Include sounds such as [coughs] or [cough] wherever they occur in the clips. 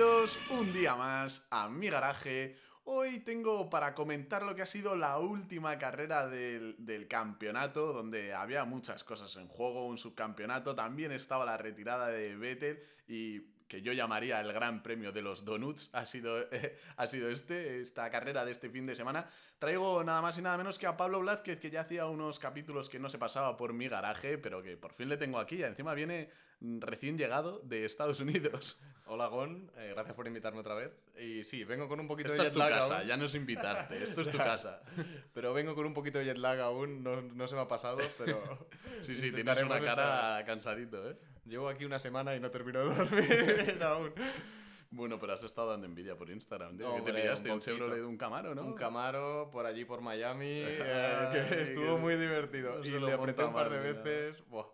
Bienvenidos un día más a mi garaje. Hoy tengo para comentar lo que ha sido la última carrera del, campeonato, donde había muchas cosas en juego, un subcampeonato, también estaba la retirada de Vettel y que yo llamaría el gran premio de los donuts, ha sido, [laughs] ha sido este, esta carrera de este fin de semana. Traigo nada más y nada menos que a Pablo Blázquez, que ya hacía unos capítulos que no se pasaba por mi garaje, pero que por fin le tengo aquí. Y encima viene recién llegado de Estados Unidos. [laughs] Hola Gon, eh, gracias por invitarme otra vez. Y sí, vengo con un poquito Esta de es tu casa, ya no es invitarte, esto es tu [laughs] casa. Pero vengo con un poquito de jet lag aún, no, no se me ha pasado, pero... [laughs] sí, sí, tienes una cara cansadito, ¿eh? Llevo aquí una semana y no termino de dormir aún. Bueno, pero has estado dando envidia por Instagram. ¿Qué te pillaste? Un, un Chevrolet de un Camaro, ¿no? Un Camaro por allí por Miami, eh, que estuvo muy divertido. no y le apreté un par de veces. Buah.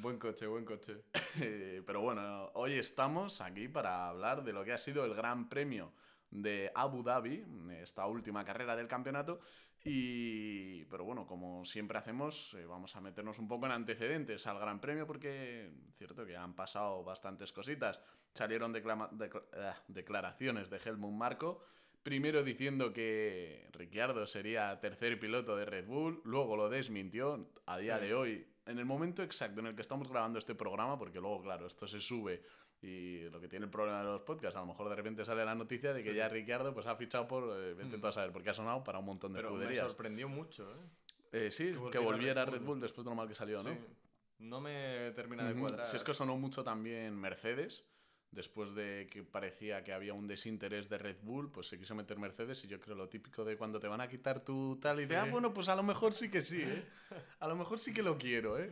Buen coche, buen coche. [laughs] Pero bueno, hoy estamos aquí para hablar de lo que ha sido el Gran Premio de Abu Dhabi, esta última carrera del campeonato. Y, pero bueno, como siempre hacemos, eh, vamos a meternos un poco en antecedentes al Gran Premio porque cierto que han pasado bastantes cositas. Salieron declama- decla- eh, declaraciones de Helmut Marko. Primero diciendo que Ricciardo sería tercer piloto de Red Bull, luego lo desmintió. A día Sí. de hoy, en el momento exacto en el que estamos grabando este programa, porque luego, claro, esto se sube y lo que tiene el problema de los podcasts, a lo mejor de repente sale la noticia de que Sí. ya Ricciardo pues, ha fichado por, eh, vete Mm. tú a saber, porque ha sonado para un montón de Pero me escuderías. sorprendió mucho, ¿eh? Eh, sí, que que volviera volviera, Red Red Bull. Después de lo mal que salió, ¿no? Sí. No me termina de cuadrar. Si es que sonó mucho también Mercedes, después de que parecía que había un desinterés de Red Bull, pues se quiso meter Mercedes y yo creo lo típico de cuando te van a quitar tu tal y de, ah, bueno, pues a lo mejor sí que sí, ¿eh? A lo mejor sí que lo quiero, ¿eh?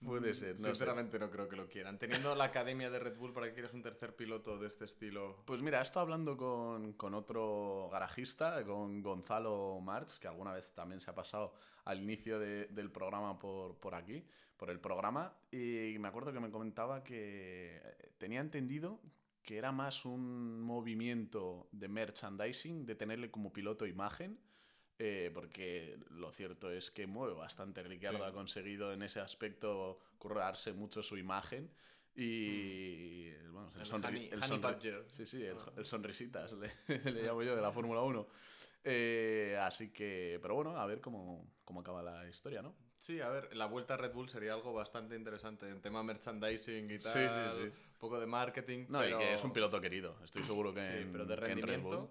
Puede ser, no sé. Sinceramente no creo que lo quieran. Teniendo la academia de Red Bull, ¿para qué quieres un tercer piloto de este estilo? Pues mira, he estado hablando con, con otro garajista, con Gonzalo March, que alguna vez también se ha pasado al inicio de- del programa por, por aquí, por el programa, y me acuerdo que me comentaba que tenía entendido que era más un movimiento de merchandising, de tenerle como piloto imagen, eh, porque lo cierto es que mueve bastante. Ricciardo Sí. ha conseguido en ese aspecto currarse mucho su imagen. Y bueno, el, El sonri- honey- el honey sonri- badger. Sí, sí, el, Ah. el sonrisitas, le, [laughs] le llamo yo, de la Fórmula 1. Eh, así que, pero bueno, a ver cómo, cómo acaba la historia, ¿no? Sí, a ver, la vuelta a Red Bull sería algo bastante interesante en tema merchandising y Sí, tal. sí, sí. Un poco de marketing. No, pero... y que es un piloto querido. Estoy seguro que Sí, en, pero de Red. Bull-.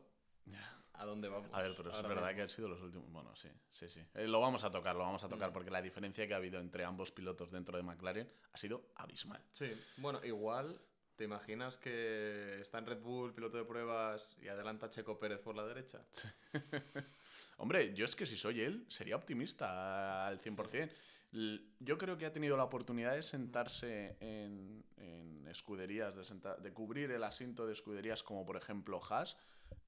¿A dónde vamos? A ver, pero es verdad que han sido los últimos. Bueno, sí, sí, sí. Eh, lo vamos a tocar, lo vamos a tocar, Mm. porque la diferencia que ha habido entre ambos pilotos dentro de McLaren ha sido abismal. Sí, bueno, igual. ¿Te imaginas que está en Red Bull, piloto de pruebas, y adelanta Checo Pérez por la derecha? [laughs] Hombre, yo es que si soy él, sería optimista al 100%. L- Yo creo que ha tenido la oportunidad de sentarse en, en escuderías, de, senta- de cubrir el asiento de escuderías como por ejemplo Haas,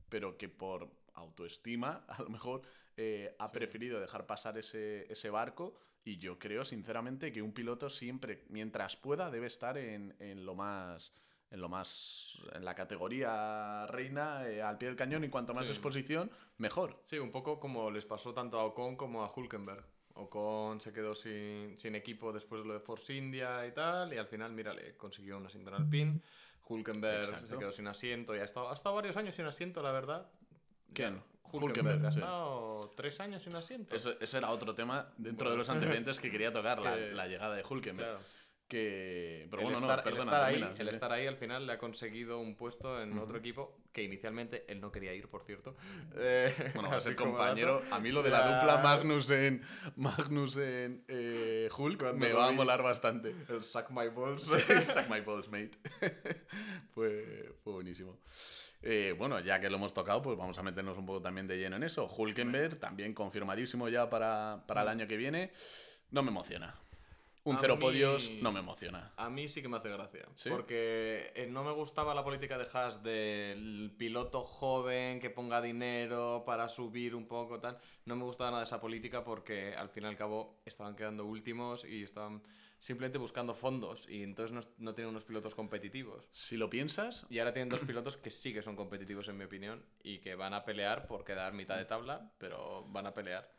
pero que por autoestima [laughs] a lo mejor eh, ha Sí. preferido dejar pasar ese, ese barco y yo creo sinceramente que un piloto siempre, mientras pueda, debe estar en, en lo más... En lo más. En la categoría reina, eh, al pie del cañón, y cuanto más Sí. exposición, mejor. Sí, un poco como les pasó tanto a Ocon como a Hulkenberg. Ocon se quedó sin, sin equipo después de lo de Force India y tal, y al final, mírale, consiguió un asiento en Alpine. Hulkenberg Exacto. se quedó sin asiento y ha estado, ha estado varios años sin asiento, la verdad. ¿Quién? Hulkenberg, ha sí. estado tres años sin asiento. Ese, ese era otro tema dentro Bueno. de los antecedentes que quería tocar, la, [laughs] la llegada de Hulkenberg. Claro. Que. Pero el bueno, estar, no, el perdona, estar ahí, termina, sí, el sí. estar ahí al final le ha conseguido un puesto en otro equipo que inicialmente él no quería ir, por cierto. Eh, [laughs] Bueno, va a ser compañero. dato. A mí lo de la dupla Magnussen, Magnussen eh, Hulk Cuando me va a vi- molar bastante. El suck my balls. Suck my balls, [laughs] mate. [laughs] fue, fue buenísimo. Eh, bueno, ya que lo hemos tocado, pues vamos a meternos un poco también de lleno en eso. Hulkenberg, también confirmadísimo ya para, para el año que viene. No me emociona. Un A cero mí- podios no me emociona. A mí sí que me hace gracia. ¿Sí? Porque eh, no me gustaba la política de Haas del piloto joven que ponga dinero para subir un poco, tal. No me gustaba nada esa política porque al fin y al cabo estaban quedando últimos y estaban simplemente buscando fondos y entonces no, no tienen unos pilotos competitivos. Si lo piensas, Y ahora tienen dos [clears throat] pilotos que sí que son competitivos en mi opinión y que van a pelear por quedar mitad de tabla, pero van a pelear.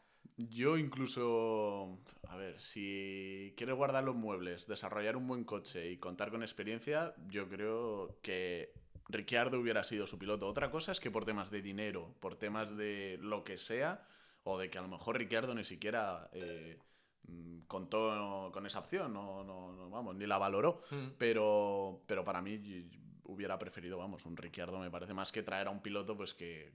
Yo incluso, a ver, si quieres guardar los muebles, desarrollar un buen coche y contar con experiencia, yo creo que Ricciardo hubiera sido su piloto. Otra cosa es que por temas de dinero, por temas de lo que sea, o de que a lo mejor Ricciardo ni siquiera eh, mm, contó con esa opción, no, no, no, vamos, ni la valoró. Mm. Pero, pero para mí hubiera preferido, vamos, un Ricciardo me parece más que traer a un piloto, pues que,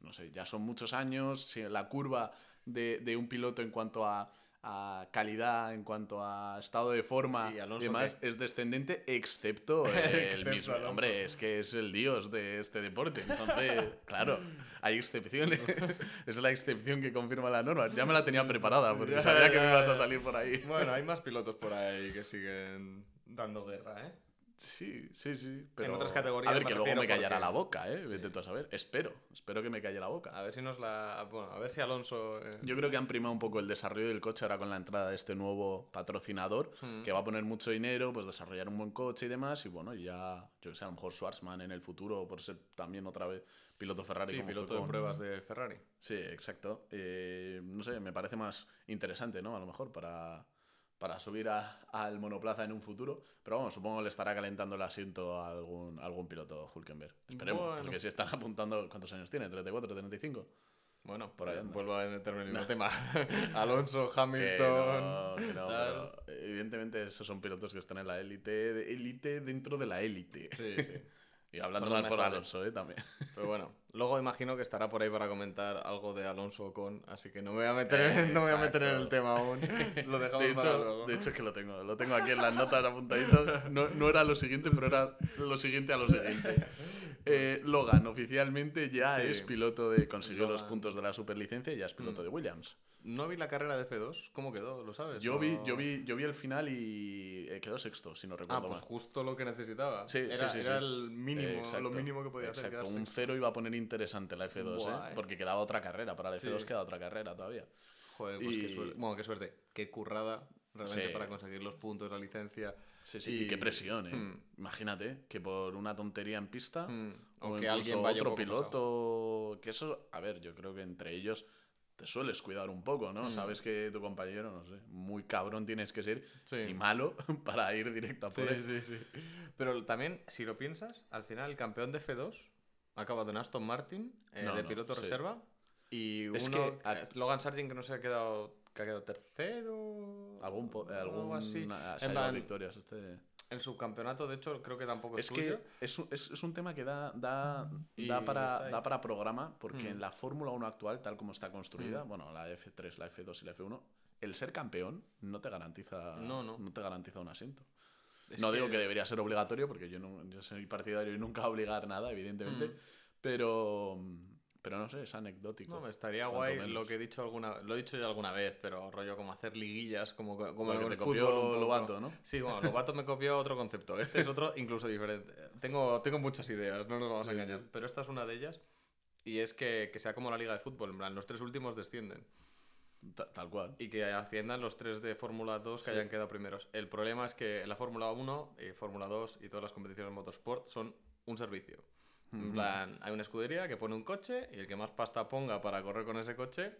no sé, ya son muchos años, la curva de, de un piloto en cuanto a, a calidad, en cuanto a estado de forma ¿Y demás, qué? es descendente, excepto [laughs] el Excepto mismo. Alonso. Hombre, es que es el dios de este deporte. Entonces, [laughs] claro, hay excepciones. [laughs] es la excepción que confirma la norma. Ya me la tenía preparada, porque Ya, sabía que ya, me ibas a salir por ahí. Bueno, hay más pilotos por ahí que siguen dando guerra, ¿eh? Sí, sí, sí. Pero... otras categorías A ver, me que luego me callará porque- la boca, ¿eh? Sí. A saber. Espero. Espero que me calle la boca. A ver si nos la. Bueno, a ver si Alonso. eh, Yo creo que han primado un poco el desarrollo del coche ahora con la entrada de este nuevo patrocinador Mm. que va a poner mucho dinero, pues desarrollar un buen coche y demás. Y bueno, ya, yo que sé, a lo mejor Schwarzman en el futuro, por ser también otra vez piloto Ferrari. Sí, como piloto de con- pruebas de Ferrari. Sí, exacto. Eh, no sé, me parece más interesante, ¿no? A lo mejor para, para subir a- al monoplaza en un futuro. Pero vamos, supongo le estará calentando el asiento a algún, a algún piloto Hulkenberg. Esperemos, Bueno. porque si están apuntando, ¿cuántos años tiene? ¿34, 35? Bueno, Por ahí anda. vuelvo a meterme en el [laughs] mismo tema. [laughs] Alonso, Que Hamilton. no, que no, tal. pero evidentemente esos son pilotos que están en la élite, élite dentro de la élite. Sí, sí. [laughs] Y hablando mal por. Alonso, ¿eh? También. Pero bueno, luego imagino que estará por ahí para comentar algo de Alonso con, así que no me voy a meter, no me voy a meter en el Exacto. tema aún. [laughs] Lo dejamos De para hecho, luego. de hecho es que lo tengo, lo tengo aquí en las notas apuntadito. No, no era lo siguiente, pero era lo siguiente a lo siguiente. Eh, Logan oficialmente ya Sí. es piloto de consiguió los Logan. puntos de la superlicencia y ya es piloto Mm. de Williams. No vi la carrera de F2, ¿cómo quedó? ¿Lo sabes? Yo ¿O- vi, yo vi, yo vi el final y eh, quedó sexto, si no Ah, recuerdo pues mal. justo lo que necesitaba. Sí, era, sí, era el mínimo, Eh, lo exacto, mínimo que podía hacer. Exacto, un cero iba a poner interesante la F2, Buah, ¿eh? Porque quedaba otra carrera. Para la Sí. F2 queda otra carrera todavía. Joder, pues qué Y- suerte. Bueno, qué suerte. Qué currada realmente Sí. para conseguir los puntos, la licencia. Sí, sí. Y, Y- qué presión, ¿eh? Mm. Imagínate que por una tontería en pista. Mm, O, O que alguien vaya otro piloto. Que eso, a ver, yo creo que entre ellos te sueles cuidar un poco, ¿no? Mm. Sabes que tu compañero, no sé, muy cabrón tienes que ser Sí. y malo [laughs] para ir directo a Sí, por él. sí, sí. Pero también, si lo piensas, al final el campeón de F2 ha acabado en Aston Martin eh, No, de no, piloto sí. reserva. Y Es uno, que a- eh, Logan Sargent que no se ha quedado, que ha quedado tercero. Algún, algún así. En plan, victorias este. El subcampeonato, de hecho, creo que tampoco es, Es que es un, es, es un tema que da, da, da, para, da para programa, porque Mm. en la Fórmula 1 actual, tal como está construida, Mm. bueno, la F3, la F2 y la F1, el ser campeón no te garantiza, No, no. te garantiza un asiento. Es no digo que debería ser obligatorio, porque yo, no, yo soy partidario y nunca obligar nada, evidentemente, Mm. pero, pero no sé, es anecdótico. No, me estaría guay menos. lo que he dicho alguna lo he dicho ya alguna vez, pero rollo como hacer liguillas, como, como Lo en que el te fútbol copió. Lobato, ¿no? Sí, bueno, Lobato me copió otro concepto. Este es otro incluso diferente. Tengo, tengo muchas ideas, no nos vamos a Sí, engañar. sí. Pero esta es una de ellas. Y es que, que sea como la liga de fútbol. En plan, los tres últimos descienden. Ta- Tal cual. Y que asciendan los tres de Fórmula 2 que Sí. hayan quedado primeros. El problema es que la Fórmula 1, y Fórmula 2 y todas las competiciones de motorsport son un servicio. En plan, hay una escudería que pone un coche y el que más pasta ponga para correr con ese coche,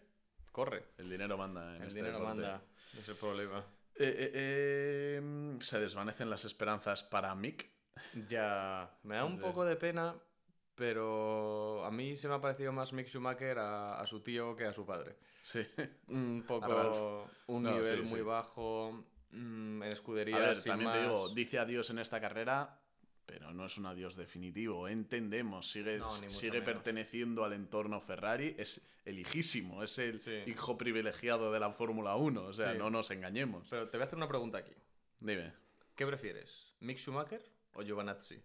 corre. El dinero manda en El este dinero deporte. manda, no es el problema. Eh, eh, eh, se desvanecen las esperanzas para Mick. Ya, me da un poco de pena, pero a mí se me ha parecido más Mick Schumacher a, a su tío que a su padre. Sí. [laughs] Un A poco, un No, nivel sí, muy sí. bajo, mm, en A escuderías ver, también te digo, dice adiós en esta carrera, pero no es un adiós definitivo. Entendemos, sigue, No, sigue perteneciendo al entorno Ferrari, es el hijísimo, es el Sí. hijo privilegiado de la Fórmula 1. O sea, no nos engañemos. Pero te voy a hacer una pregunta aquí. Dime, ¿Qué prefieres? ¿Mick Schumacher o Giovanazzi?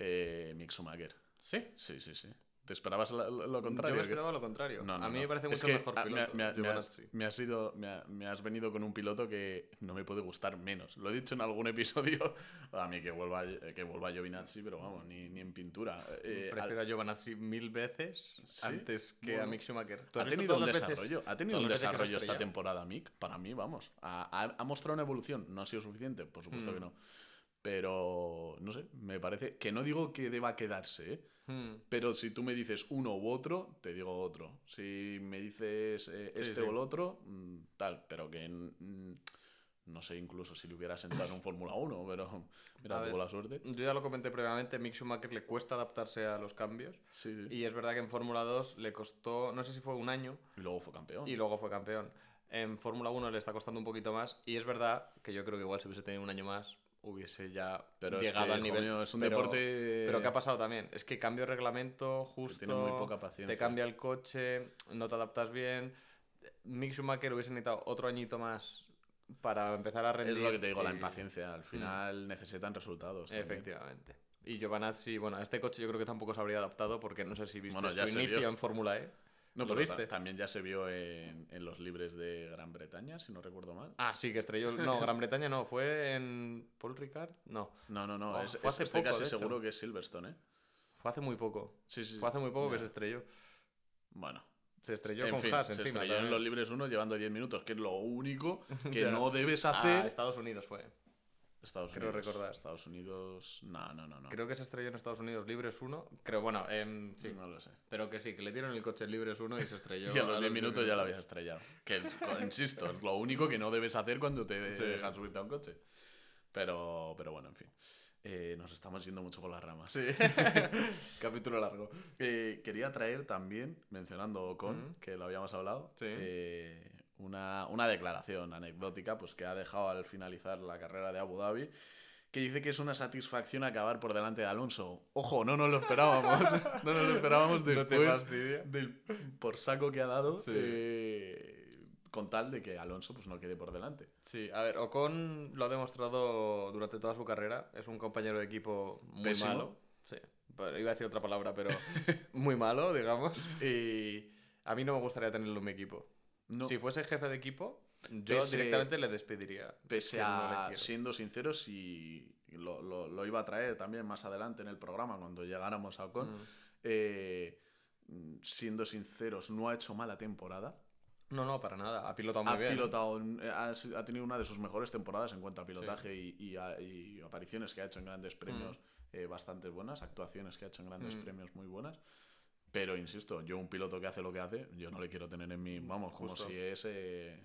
Eh, Mick Schumacher. ¿Sí? Sí, sí, sí. ¿Te esperabas lo, contrario? Yo me esperaba lo contrario. No, no, a mí no. me parece Es mucho que, mejor me, piloto. me- has, Giovanazzi. me has ido- me ha- me has venido con un piloto que no me puede gustar menos. Lo he dicho en algún episodio. [laughs] A mí que vuelva, que vuelva Giovinazzi, pero vamos, ni, ni en pintura. Eh, al- Prefiero a Giovanazzi mil veces Sí, antes que bueno. a Mick Schumacher. ¿Tú ha has tenido un desarrollo, ha tenido un ha desarrollo esta temporada Mick, para mí, vamos. Ha, ha- ha mostrado una evolución, no ha sido suficiente, por supuesto Mm. que no. Pero, no sé, me parece que no digo que deba quedarse, ¿eh? Hmm. Pero si tú me dices uno u otro, te digo otro. Si me dices eh, Sí, este sí. o el otro, mm, tal. Pero que mm, No sé incluso si le hubiera sentado en un Fórmula 1, pero mira, tuvo la suerte. Yo ya lo comenté previamente, Mick Schumacher le cuesta adaptarse a los cambios. Sí. Y es verdad que en Fórmula 2 le costó, no sé si fue un año, Y luego fue campeón. y luego fue campeón. En Fórmula 1 le está costando un poquito más. Y es verdad que yo creo que igual si hubiese tenido un año más, hubiese ya pero es llegado que, al nivel. mío, es un pero- deporte. Pero ¿qué ha pasado también? Es que cambio de reglamento justo. tiene muy poca paciencia. Te cambia el coche, no te adaptas bien. Mick Schumacher hubiese necesitado otro añito más para empezar a rendir. Es lo que te digo, la impaciencia. Al final necesitan resultados. también. Efectivamente. Y Giovanazzi, bueno, a este coche yo creo que tampoco se habría adaptado porque no sé si viste Bueno, ya su inicio vio. en Fórmula E. No, ¿Lo pero viste? también ya se vio en, en los libres de Gran Bretaña, si no recuerdo mal. Ah, sí, que estrelló. No, [laughs] Gran Bretaña no, fue en Paul Ricard. No, No, no, no. Oh, es, fue hace estoy poco, casi de hecho. seguro que es Silverstone, ¿eh? fue hace muy poco. Sí, sí. Fue hace muy poco que se estrelló. Bueno. Se estrelló en con fin, Haas se encima. estrelló en los libres 1 llevando 10 minutos, que es lo único [laughs] que no debes Ah, hacer. Estados Unidos fue. Estados creo Unidos. recordar. Estados Unidos. No, no, no. no. Creo que se estrelló en Estados Unidos Libres 1. Creo, bueno, em, sí. No lo sé. Pero que sí, que le dieron el coche en Libres 1 y se estrelló. [laughs] Y a los 10 10 minutos ya lo habías estrellado. Que, [laughs] insisto, es lo único que no debes hacer cuando te Sí. dejan subirte a un coche. Pero, pero bueno, en fin. Eh, nos estamos yendo mucho por las ramas. Sí. [laughs] Capítulo largo. Eh, quería traer también, mencionando Ocon, Mm. que lo habíamos hablado, Sí. eh, una, una declaración anecdótica pues, que ha dejado al finalizar la carrera de Abu Dhabi, que dice que es una satisfacción acabar por delante de Alonso. Ojo, no nos lo esperábamos. [laughs] no nos lo esperábamos No después fastidia. del por saco que ha dado, Sí. eh, con tal de que Alonso pues, no quede por delante. Sí, a ver, Ocon lo ha demostrado durante toda su carrera. Es un compañero de equipo muy Pésimo. malo. Sí, iba a decir otra palabra, pero [laughs] muy malo, digamos. Y a mí no me gustaría tenerlo en mi equipo. No, Si fuese jefe de equipo, yo Pese- directamente le despediría. Pese no a, quiero. siendo sinceros, y lo, lo- lo iba a traer también más adelante en el programa cuando llegáramos a Ocon, Mm. eh, mm, siendo sinceros, no ha hecho mala temporada. No, no, para nada. Ha pilotado muy Ha, bien. pilotado, eh, ha, si- ha tenido una de sus mejores temporadas en cuanto a pilotaje y, y a- y apariciones que ha hecho en grandes premios eh, bastante buenas, actuaciones que ha hecho en grandes Mm. premios muy buenas. Pero insisto, yo un piloto que hace lo que hace, yo no le quiero tener en mi. Vamos, como Justo. si es eh,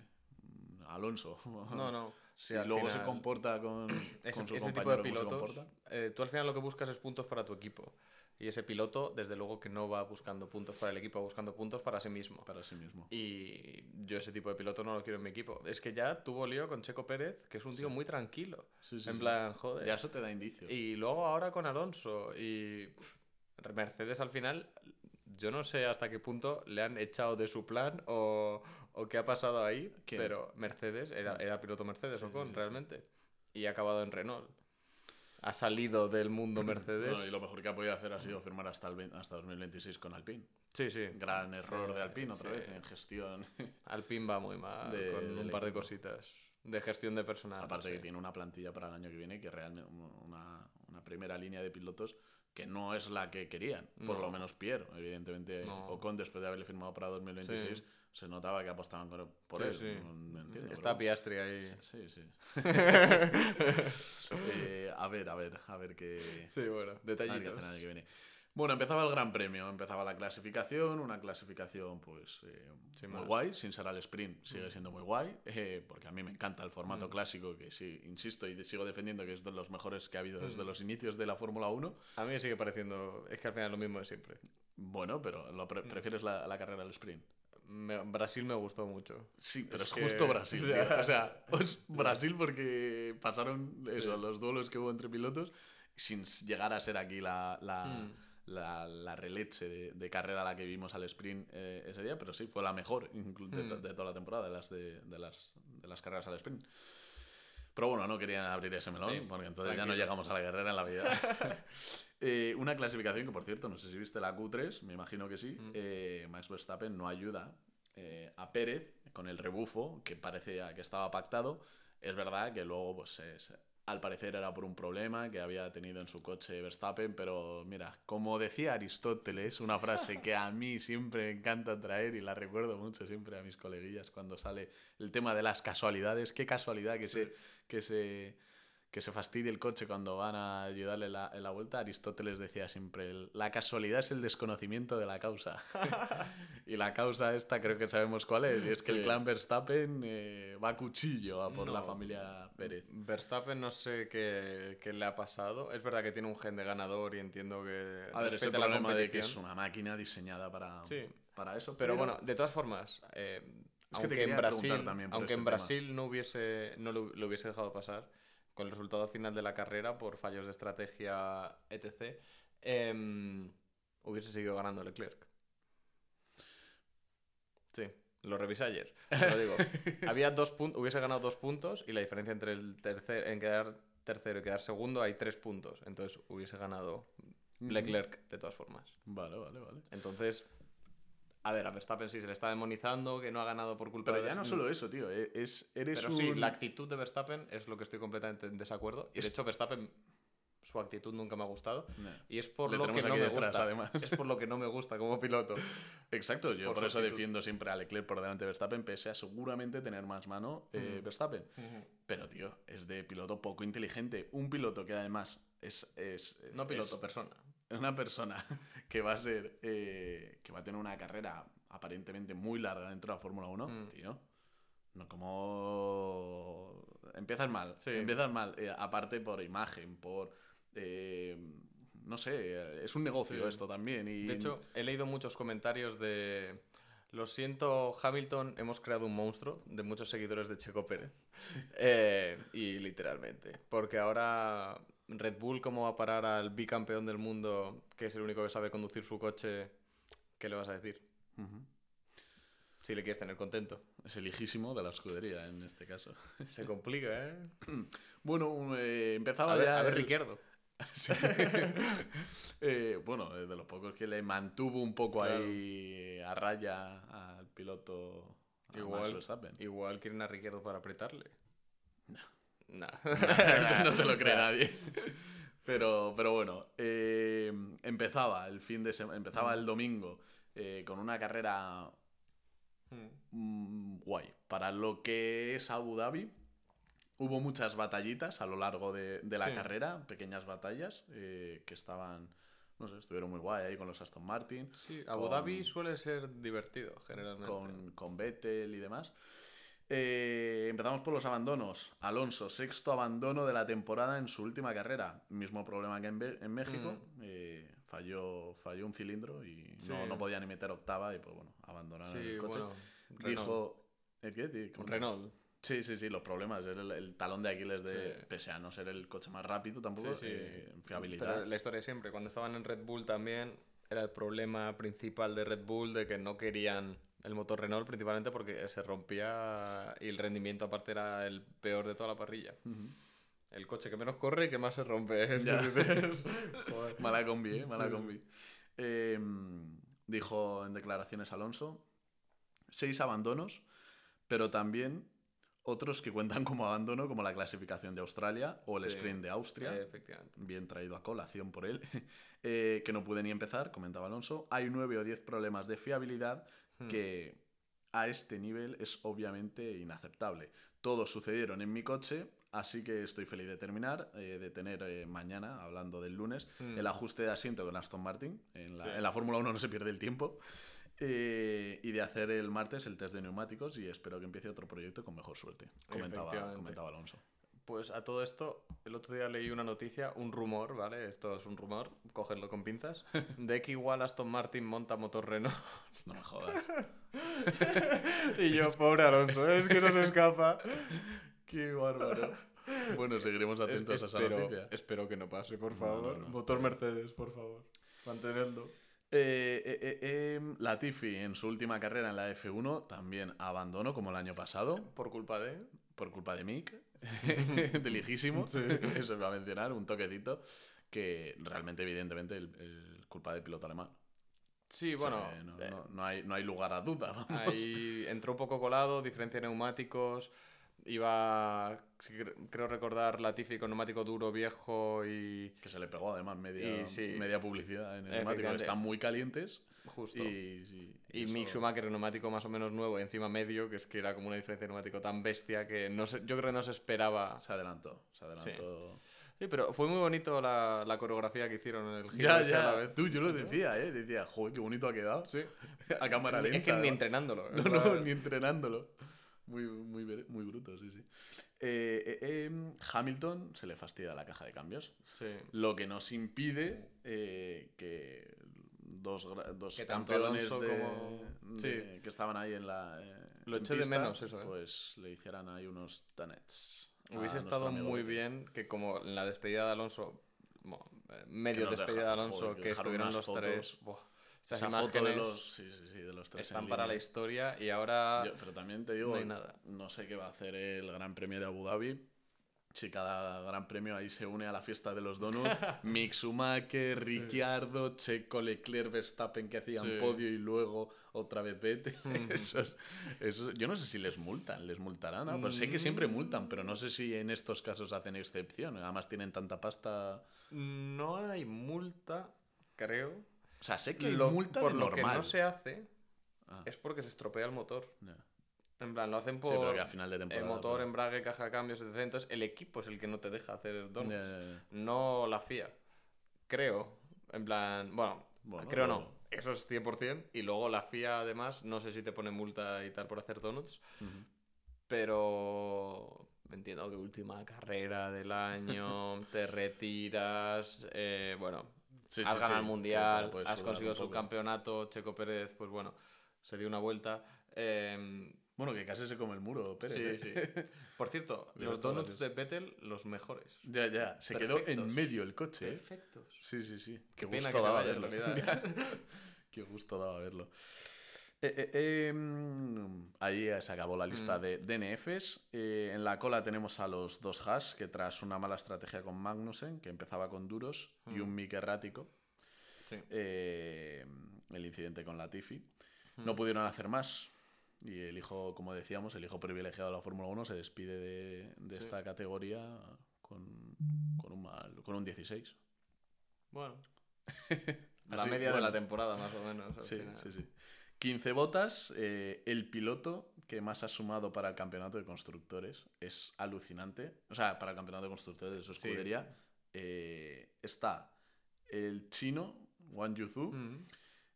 Alonso. No, no. [laughs] Si Sí, luego se comporta con, [clears throat] Ese, con su ese tipo de como pilotos, eh, tú al final lo que buscas es puntos para tu equipo. Y ese piloto, desde luego que no va buscando puntos para el equipo, va buscando puntos para sí mismo. Para sí mismo. Y yo ese tipo de piloto no lo quiero en mi equipo. Es que ya tuvo lío con Checo Pérez, que es un tío muy tranquilo. Sí, en plan, joder. Ya eso te da indicios. Y luego ahora con Alonso. Y Mercedes al final, yo no sé hasta qué punto le han echado de su plan o, o qué ha pasado ahí. Pero Mercedes, era, era piloto Mercedes Sí, o sí, con sí, realmente. Y ha acabado en Renault. Ha salido del mundo Mercedes. Bueno, y lo mejor que ha podido hacer ha sido firmar hasta, el, hasta 2026 con Alpine. Sí, sí. Gran error de Alpine otra vez en gestión. [laughs] Alpine va muy mal De- con un par de cositas. De gestión de personal. Aparte que tiene una plantilla para el año que viene que realmente una, una primera línea de pilotos que no es la que querían. Por No. lo menos Pierre, evidentemente. No. Ocon, después de haberle firmado para 2026, Sí. se notaba que apostaban por, Sí, él. sí. No, entiendo, Está pero- Piastri ahí. Sí, sí. [laughs] Eh, a ver, a ver, a ver qué. Sí, bueno, a ver qué detallitos. viene. Bueno, empezaba el Gran Premio, empezaba la clasificación, una clasificación pues eh, muy más. guay, sin ser al sprint, sigue siendo muy guay, eh, porque a mí me encanta el formato Mm. clásico, que sí, insisto y sigo defendiendo que es de los mejores que ha habido desde Mm. los inicios de la Fórmula 1. A mí me sigue pareciendo. Es que al final es lo mismo de siempre. Bueno, pero lo pre- Mm. prefieres la, la carrera al sprint. Me- Brasil me gustó mucho. Sí, pero es, Es que- justo Brasil. [laughs] o sea- tío. O sea, es Brasil porque pasaron eso, Sí. los duelos que hubo entre pilotos sin llegar a ser aquí la, la, Mm. La, la releche de, de carrera la que vimos al sprint eh, ese día, pero sí, fue la mejor inclu- de, to- de toda la temporada, de las, de, de las, de las carreras al sprint. Pero bueno, no quería abrir ese melón, Sí, porque entonces ya no llegamos a la carrera en la vida. [laughs] [laughs] Eh, una clasificación que, por cierto, no sé si viste la Q3, me imagino que sí. Mm. eh, Max Verstappen no ayuda eh, a Pérez con el rebufo que parecía que estaba pactado. Es verdad que luego, pues, es- al parecer era por un problema que había tenido en su coche Verstappen, pero mira, como decía Aristóteles, una frase que a mí siempre me encanta traer y la recuerdo mucho siempre a mis coleguillas cuando sale el tema de las casualidades. Qué casualidad que Sí. se que se que se fastidie el coche cuando van a ayudarle la- en la vuelta, Aristóteles decía siempre, la casualidad es el desconocimiento de la causa. [laughs] [laughs] y la causa esta creo que sabemos cuál es, y es que el clan Verstappen eh, va a cuchillo a por la familia Pérez. Verstappen no sé qué, qué le ha pasado. Es verdad que tiene un gen de ganador y entiendo que A ver, es el respete la problema de que es una máquina diseñada para, Sí. para eso. Pero bueno, de todas formas, eh, Es que te aunque, en Brasil, también aunque este en tema. Brasil no hubiese no lo, lo hubiese dejado pasar con el resultado final de la carrera por fallos de estrategia, etc., em, hubiese seguido ganando Leclerc. Sí, lo revisé ayer. te lo digo. [laughs] Había dos puntos, hubiese ganado dos puntos y la diferencia entre el tercer, en quedar tercero y quedar segundo hay tres puntos. Entonces hubiese ganado. Leclerc de todas formas. Vale, vale, vale. Entonces, a ver, a Verstappen sí se le está demonizando, que no ha ganado por culpa Pero de ya no solo eso, tío. eh, Es, eres Pero un... sí, la actitud de Verstappen es lo que estoy completamente en desacuerdo. Y de hecho, Verstappen, su actitud nunca me ha gustado. Y es por Le lo que no me detrás, gusta. además. Es por lo que no me gusta como piloto. Exacto, yo Por eso actitud. defiendo siempre a Leclerc por delante de Verstappen, pese a seguramente tener más mano eh, Mm. Verstappen. Pero, tío, es de piloto poco inteligente. Un piloto que además es. es No piloto, es persona. Una persona [laughs] que va a ser. eh, que va a tener una carrera aparentemente muy larga dentro de la Fórmula 1, Mm. tío. No como. Empiezas mal. Sí. Empiezas mal. eh, aparte por imagen, por. eh, no sé, es un negocio Sí. esto también. Y De hecho, he leído muchos comentarios de... Lo siento, Hamilton, hemos creado un monstruo de muchos seguidores de Checo Pérez. Eh, y literalmente. Porque ahora Red Bull, ¿cómo va a parar al bicampeón del mundo, que es el único que sabe conducir su coche? ¿Qué le vas a decir? Si le quieres tener contento. Es el hijísimo de la escudería en este caso. Se complica, ¿eh? [clears throat] Bueno, eh, empezaba A ver, ya a ver el-. [laughs] Sí. [laughs] Eh, bueno, eh, de los pocos que le mantuvo un poco Claro. ahí a raya al piloto Igual. Max Verstappen. Igual quieren a Riquierdo para apretarle. No. No. [laughs] [laughs] Eso no se lo cree nadie. Pero, pero bueno, eh, empezaba el fin de semana, empezaba el domingo eh, con una carrera mm, guay. Para lo que es Abu Dhabi, hubo muchas batallitas a lo largo de, de la Sí. carrera, pequeñas batallas eh, que estaban, no sé, estuvieron muy guay ahí con los Aston Martin, Sí, Abu Con- Dhabi suele ser divertido, generalmente. con, con Vettel y demás. Eh, empezamos por los abandonos. Alonso, sexto abandono de la temporada en su última carrera. Mismo problema que en, Be- en México. eh, falló, falló un cilindro y Sí. no, no podía ni meter octava y pues bueno, abandonaron Sí, el coche. bueno. Dijo... ¿El qué? Renault. Sí, sí, sí, los problemas. El, el talón de Aquiles de. Sí. Pese a no ser el coche más rápido tampoco, Sí, sí. eh, fiabilidad. Pero la historia de siempre, cuando estaban en Red Bull también, era el problema principal de Red Bull de que no querían el motor Renault, principalmente porque se rompía y el rendimiento aparte era el peor de toda la parrilla. El coche que menos corre y que más se rompe. Ya. [laughs] joder. Mala combi, ¿eh? Mala Sí. combi. Eh, dijo en declaraciones Alonso: seis abandonos, pero también otros que cuentan como abandono, como la clasificación de Australia o el Sí. sprint de Austria. Eh, efectivamente. bien traído a colación por él, [laughs] eh, que no pude ni empezar, comentaba Alonso. Hay nueve o diez problemas de fiabilidad Hmm. que a este nivel es obviamente inaceptable. Todos sucedieron en mi coche, así que estoy feliz de terminar, eh, de tener eh, mañana, hablando del lunes, Hmm. el ajuste de asiento con Aston Martin. En la, Sí. la Fórmula 1 no se pierde el tiempo. Eh, y de hacer el martes el test de neumáticos y espero que empiece otro proyecto con mejor suerte, comentaba, comentaba Alonso. Pues a todo esto, el otro día leí una noticia, un rumor, ¿vale? Esto es un rumor, cógenlo con pinzas, [laughs] de que igual Aston Martin monta motor Renault. No me jodas. [laughs] y yo, pobre Alonso, es que no se escapa. [laughs] Qué bárbaro. Bueno, seguiremos atentos a esa noticia. espero que no pase, por No, favor. no, no. Motor Mercedes, por favor. Mantenedlo. Eh, eh, eh, em, Latifi en su última carrera en la F1 también abandonó como el año pasado Por culpa de... por culpa de Mick, [laughs] de lijísimo, eso iba a mencionar, un toquecito que realmente evidentemente el, el culpa del piloto alemán. Sí, O sea, bueno, no, eh, no- no hay, no hay lugar a duda. [laughs] vamos. ahí entró un poco colado, diferencia de neumáticos. Iba, sí, cre- creo recordar, Latifi con neumático duro, viejo y Que se le pegó además media, Y sí. media publicidad en el neumático. Están muy calientes. justo. Y, sí, Y eso- Mick Schumacher, neumático más o menos nuevo encima medio, que es que era como una diferencia de neumático tan bestia que no se- yo creo que no se esperaba. Se adelantó. Se adelantó. Sí, pero fue muy bonito la, la coreografía que hicieron en el giro Ya, ese a la ya. vez. Tú, yo lo decía, ¿eh? Decía, joder, qué bonito ha quedado. Sí. [laughs] A cámara lenta. es que ni entrenándolo. No, no, ni entrenándolo. Muy, muy, muy bruto, sí, sí. Eh, eh, em, Hamilton se le fastidia la caja de cambios. Sí. Lo que nos impide eh, que dos, dos Que campeones de- como- de- que estaban ahí en la. eh, Lo en eché de menos eso, ¿eh? Pues le hicieran ahí unos tanets. Hubiese estado muy bien que como en la despedida de Alonso, bueno, eh, medio despedida de Alonso, joder, que unas los fotos. tres. buah, esas Esa imágenes foto de los, sí, sí, sí, de los tres están para la historia y ahora Yo- pero también te digo, no hay nada. no sé qué va a hacer el Gran Premio de Abu Dhabi. Si cada Gran Premio ahí se une a la fiesta de los donuts, [laughs] Mick Schumacher, Ricciardo, Checo, Leclerc, Verstappen que hacían Sí. podio y luego otra vez Vettel. Ujú. Esos- esos- yo no sé si les multan, les multarán, ¿no? Pues sé que siempre multan, pero no sé si en estos casos hacen excepción. Además tienen tanta pasta. no hay multa, creo. O sea, sé que hay Lo- multa por de lo que no se hace Ah, es porque se estropea el motor. En plan, lo hacen Sí, por a final de el temporada. motor, claro. embrague, caja de cambios, etc. Entonces el equipo es el que no te deja hacer donuts. No la FIA. Creo. En plan, bueno, Bueno, creo no. Eso es 100%. Y luego la FIA, además, no sé si te pone multa y tal por hacer donuts. Ujú. Pero entiendo que última carrera del año, te retiras. eh, bueno, Sí, has sí, ganado el mundial, has conseguido un poco. subcampeonato. Checo Pérez, pues bueno, se dio una vuelta. Eh, Bueno, que casi se come el muro, Pérez. sí, ¿eh? sí. [laughs] Por cierto, los donuts de. Vettel, los mejores. Ya, ya. Se quedó en medio el coche. ¿eh? Perfectos. Sí, sí, sí. Qué Qué, pena gusto se daba en verlo. [laughs] Qué gusto daba verlo. Eh, eh, mm, ahí se acabó la lista Mm. de DNFs. Eh, en la cola tenemos a los dos Haas, que tras una mala estrategia con Magnussen, que empezaba con duros, y un Mm. Mick errático, Sí. eh, el incidente con Latifi, Mm. no pudieron hacer más. Y el hijo, como decíamos, el hijo privilegiado de la Fórmula 1 se despide de, de Sí. esta categoría con, con, un mal, con un 16. Bueno. [laughs] la Así, media de la temporada, más o menos. al Sí, final. sí, sí. 15 botas, eh, el piloto que más ha sumado para el campeonato de constructores. Es alucinante. O sea, para el campeonato de constructores de su Sí. escudería. eh, está el chino, Wang Yuzu, Mm.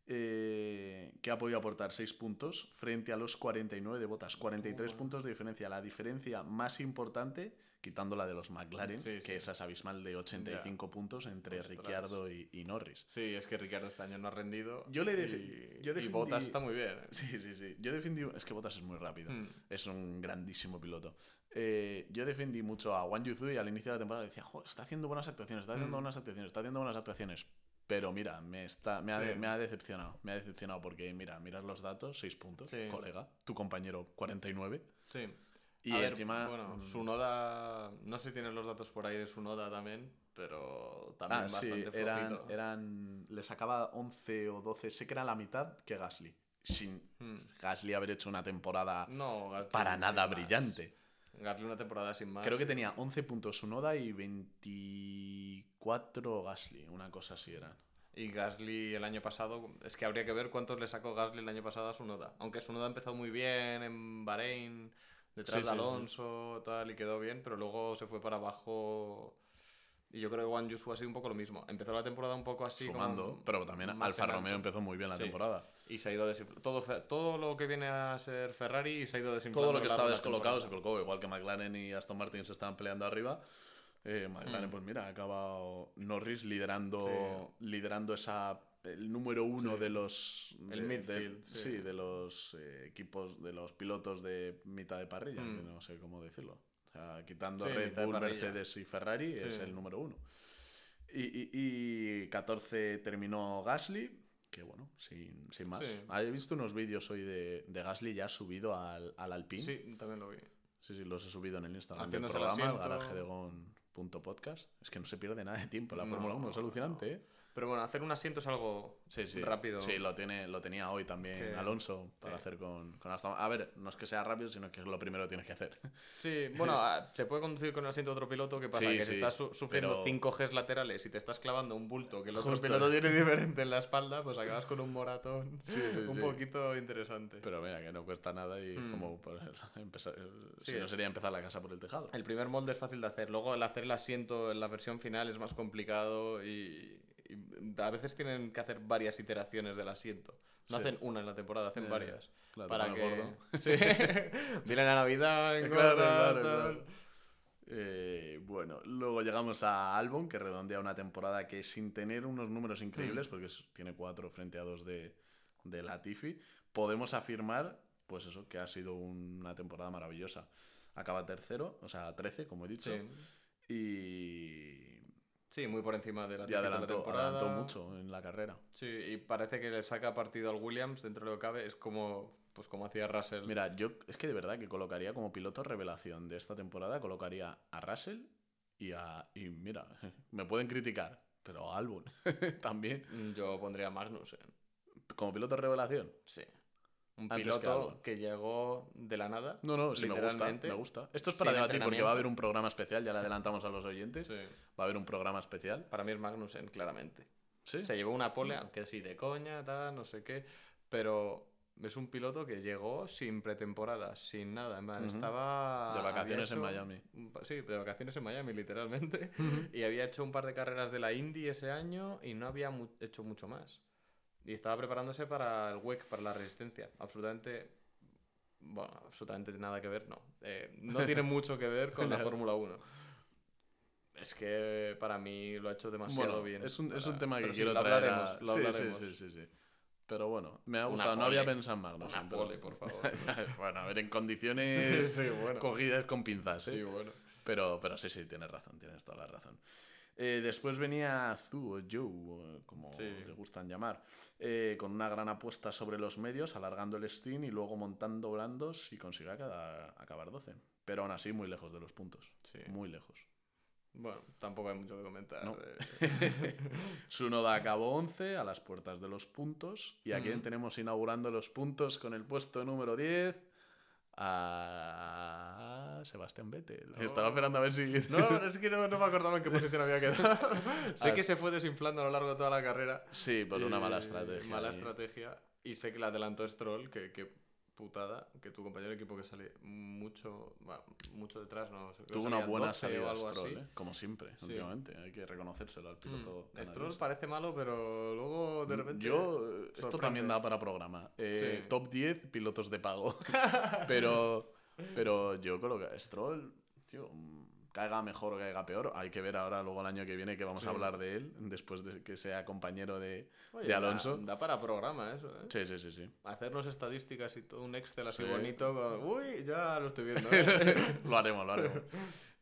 eh, que ha podido aportar 6 puntos frente a los 49 de botas. 43 Bueno. puntos de diferencia. La diferencia más importante, quitando la de los McLaren, Sí, que sí. esa es abismal de 85 puntos entre Ostras. Ricciardo y, y Norris. Sí, es que Ricardo este año no ha rendido. Yo le y, yo y defendí- Bottas está muy bien. ¿eh? Sí, sí, sí. Yo defendí. Es que Bottas es muy rápido. Mm. Es un grandísimo piloto. Eh, yo defendí mucho a Wang Yuzu y al inicio de la temporada decía, "Jo, está haciendo buenas actuaciones, está haciendo Mm. buenas actuaciones, está haciendo buenas actuaciones. Pero mira, me, está, me, ha, Sí. me ha decepcionado. Me ha decepcionado porque, mira, miras los datos, 6 puntos, colega. Tu compañero, 49. Sí. Y A ver, encima. bueno, mm, Sunoda. No sé si tienes los datos por ahí de Sunoda también, pero también Ah, sí, bastante eran, flojito. eran. Le sacaba 11 o 12, sé que era la mitad que Gasly. Sin Mm. Gasly haber hecho una temporada No, Gasly para nada brillante. Gasly una temporada sin más. Creo que tenía 11 puntos Sunoda y 24 Gasly, una cosa así era. Y Gasly el año pasado, es que habría que ver cuántos le sacó Gasly el año pasado a Sunoda. Aunque Sunoda empezó muy bien en Bahrein, detrás Sí, de sí, sí. Alonso, tal, y quedó bien, pero luego se fue para abajo. Y yo creo que Juan Yusu ha sido un poco lo mismo. Empezó la temporada un poco así. sumando, como pero también Alfa Romeo empezó muy bien la Sí. temporada. Y se ha ido. Todo, todo lo que viene a ser Ferrari se ha ido desinflando. Todo lo que estaba descolocado se colocó, igual que McLaren y Aston Martin se estaban peleando arriba. Eh, McLaren, Mm. pues mira, ha acabado Norris liderando, liderando esa el número uno Sí. de los El de- midfield, de- sí. de los eh, equipos de los pilotos de mitad de parrilla, Mm. que no sé cómo decirlo. O sea, quitando Sí, Red Bull. Mercedes y Ferrari, es el número uno. Y, y- y 14 terminó Gasly, que bueno, sin, sin más. Ah, He visto unos vídeos hoy de, de Gasly ya subido al, al Alpine. Sí, también lo vi. Sí, sí, los he subido en el Instagram del Haciéndose programa, el garaje de Gon.podcast. Es que no se pierde nada de tiempo la No. Fórmula 1, es alucinante, ¿eh? Pero bueno, hacer un asiento es algo Sí, sí. rápido. Sí, lo, tiene, lo tenía hoy también Que- Alonso para sí. hacer con, con Aston A ver, no es que sea rápido, sino que es lo primero que tienes que hacer. Sí, bueno, [laughs] ah, se puede conducir con el asiento de otro piloto. ¿Qué pasa? Que sí, si estás su- sufriendo pero- 5 Gs laterales y te estás clavando un bulto que el otro Justo. piloto tiene [laughs] diferente en la espalda, pues acabas con un moratón [laughs] un poquito interesante. Pero mira, que no cuesta nada y Mm. como empezar, si no sería empezar la casa por el tejado. El primer molde es fácil de hacer, luego el hacer el asiento en la versión final es más complicado y, y a veces tienen que hacer varias iteraciones del asiento. No Sí. hacen una en la temporada, hacen varias. Claro, para que... gordo. Sí. [laughs] Vienen a Navidad, [laughs] Claro, engordas, claro, tal. claro. Eh, bueno, luego llegamos a Albon, que redondea una temporada que sin tener unos números increíbles, porque es- tiene cuatro frente a dos de, de Latifi, podemos afirmar, pues eso, que ha sido una temporada maravillosa. Acaba tercero, o sea, 13, como he dicho, Sí. y, Sí, muy por encima de la y adelantó, temporada. adelantó mucho en la carrera. Sí, y parece que le saca partido al Williams dentro de lo que cabe. Es como, pues como hacía Russell. Mira, yo es que de verdad que colocaría como piloto revelación de esta temporada, colocaría a Russell y a... Y mira, [laughs] me pueden criticar, pero a Albon [laughs] también. Yo pondría a Magnussen. Como piloto revelación. Sí. Un que piloto que, llegó de la nada. No, no, sí me gusta, Literalmente, me gusta. Esto es para debatir porque va a haber un programa especial, ya le adelantamos a los oyentes. Sí. Va a haber un programa especial. Para mí es Magnussen, claramente. Sí. Se llevó una pole, aunque sí, de coña, tal, no sé qué. Pero es un piloto que llegó sin pretemporada, sin nada. Estaba. De vacaciones en Miami. Sí, de vacaciones en Miami, literalmente. y había hecho un par de carreras de la Indy ese año y no había mu- hecho mucho más. Y estaba preparándose para el WEC, para la resistencia. Absolutamente. Bueno, absolutamente nada que ver, no. Eh, no tiene [laughs] mucho que ver con la. Fórmula 1. Es que para mí lo ha hecho demasiado Bueno, bien. es un, es un tema que pero sí, quiero lo traer a- hablaremos, lo Sí, hablaremos. Sí, sí, sí, sí. Pero bueno, me ha Una gustado. No había pensado en Magnussen. Una pole, por favor. [laughs] bueno, a ver, en condiciones [laughs] sí, bueno. cogidas con pinzas, ¿eh? Sí, bueno. Pero, pero sí, sí, tienes razón, tienes toda la razón. Eh, después venía Zu o Joe, como Sí. le gustan llamar, eh, con una gran apuesta sobre los medios, alargando el steam y luego montando blandos y consiguió acabar, acabar 12. Pero aún así muy lejos de los puntos. Sí. Muy lejos. Bueno, tampoco hay mucho que comentar. No. eh. [laughs] Sunoda acabó 11 a las puertas de los puntos. Y a quién Ujú. tenemos inaugurando los puntos con el puesto número 10. A Sebastián Vettel. Estaba esperando a ver si. No, es que no, no me acordaba en qué posición había quedado. [laughs] sé que se fue desinflando a lo largo de toda la carrera. Sí, por una mala Y- estrategia. Mala ahí. estrategia. Y sé que la adelantó Stroll, que, que putada, que tu compañero de equipo que sale mucho, mucho detrás, no Tuvo una buena 12 o salida Stroll. ¿eh? como siempre, Sí. últimamente. Hay que reconocérselo al piloto. Mm, Stroll parece malo, pero luego de repente. Yo, eh, esto también da para programa. Eh, Sí. Top 10 pilotos de pago. [laughs] pero, pero yo coloco a Stroll, tío, mm, caiga mejor o caiga peor. Hay que ver ahora, luego el año que viene, que vamos Sí. a hablar de él, después de que sea compañero de, Oye, de da- Alonso. Da, para programa eso, ¿eh? Sí, sí, sí, sí. Hacernos estadísticas y todo un Excel así Sí. bonito. con- Uy, ya lo estoy viendo. ¿eh? [laughs] lo haremos, lo haremos.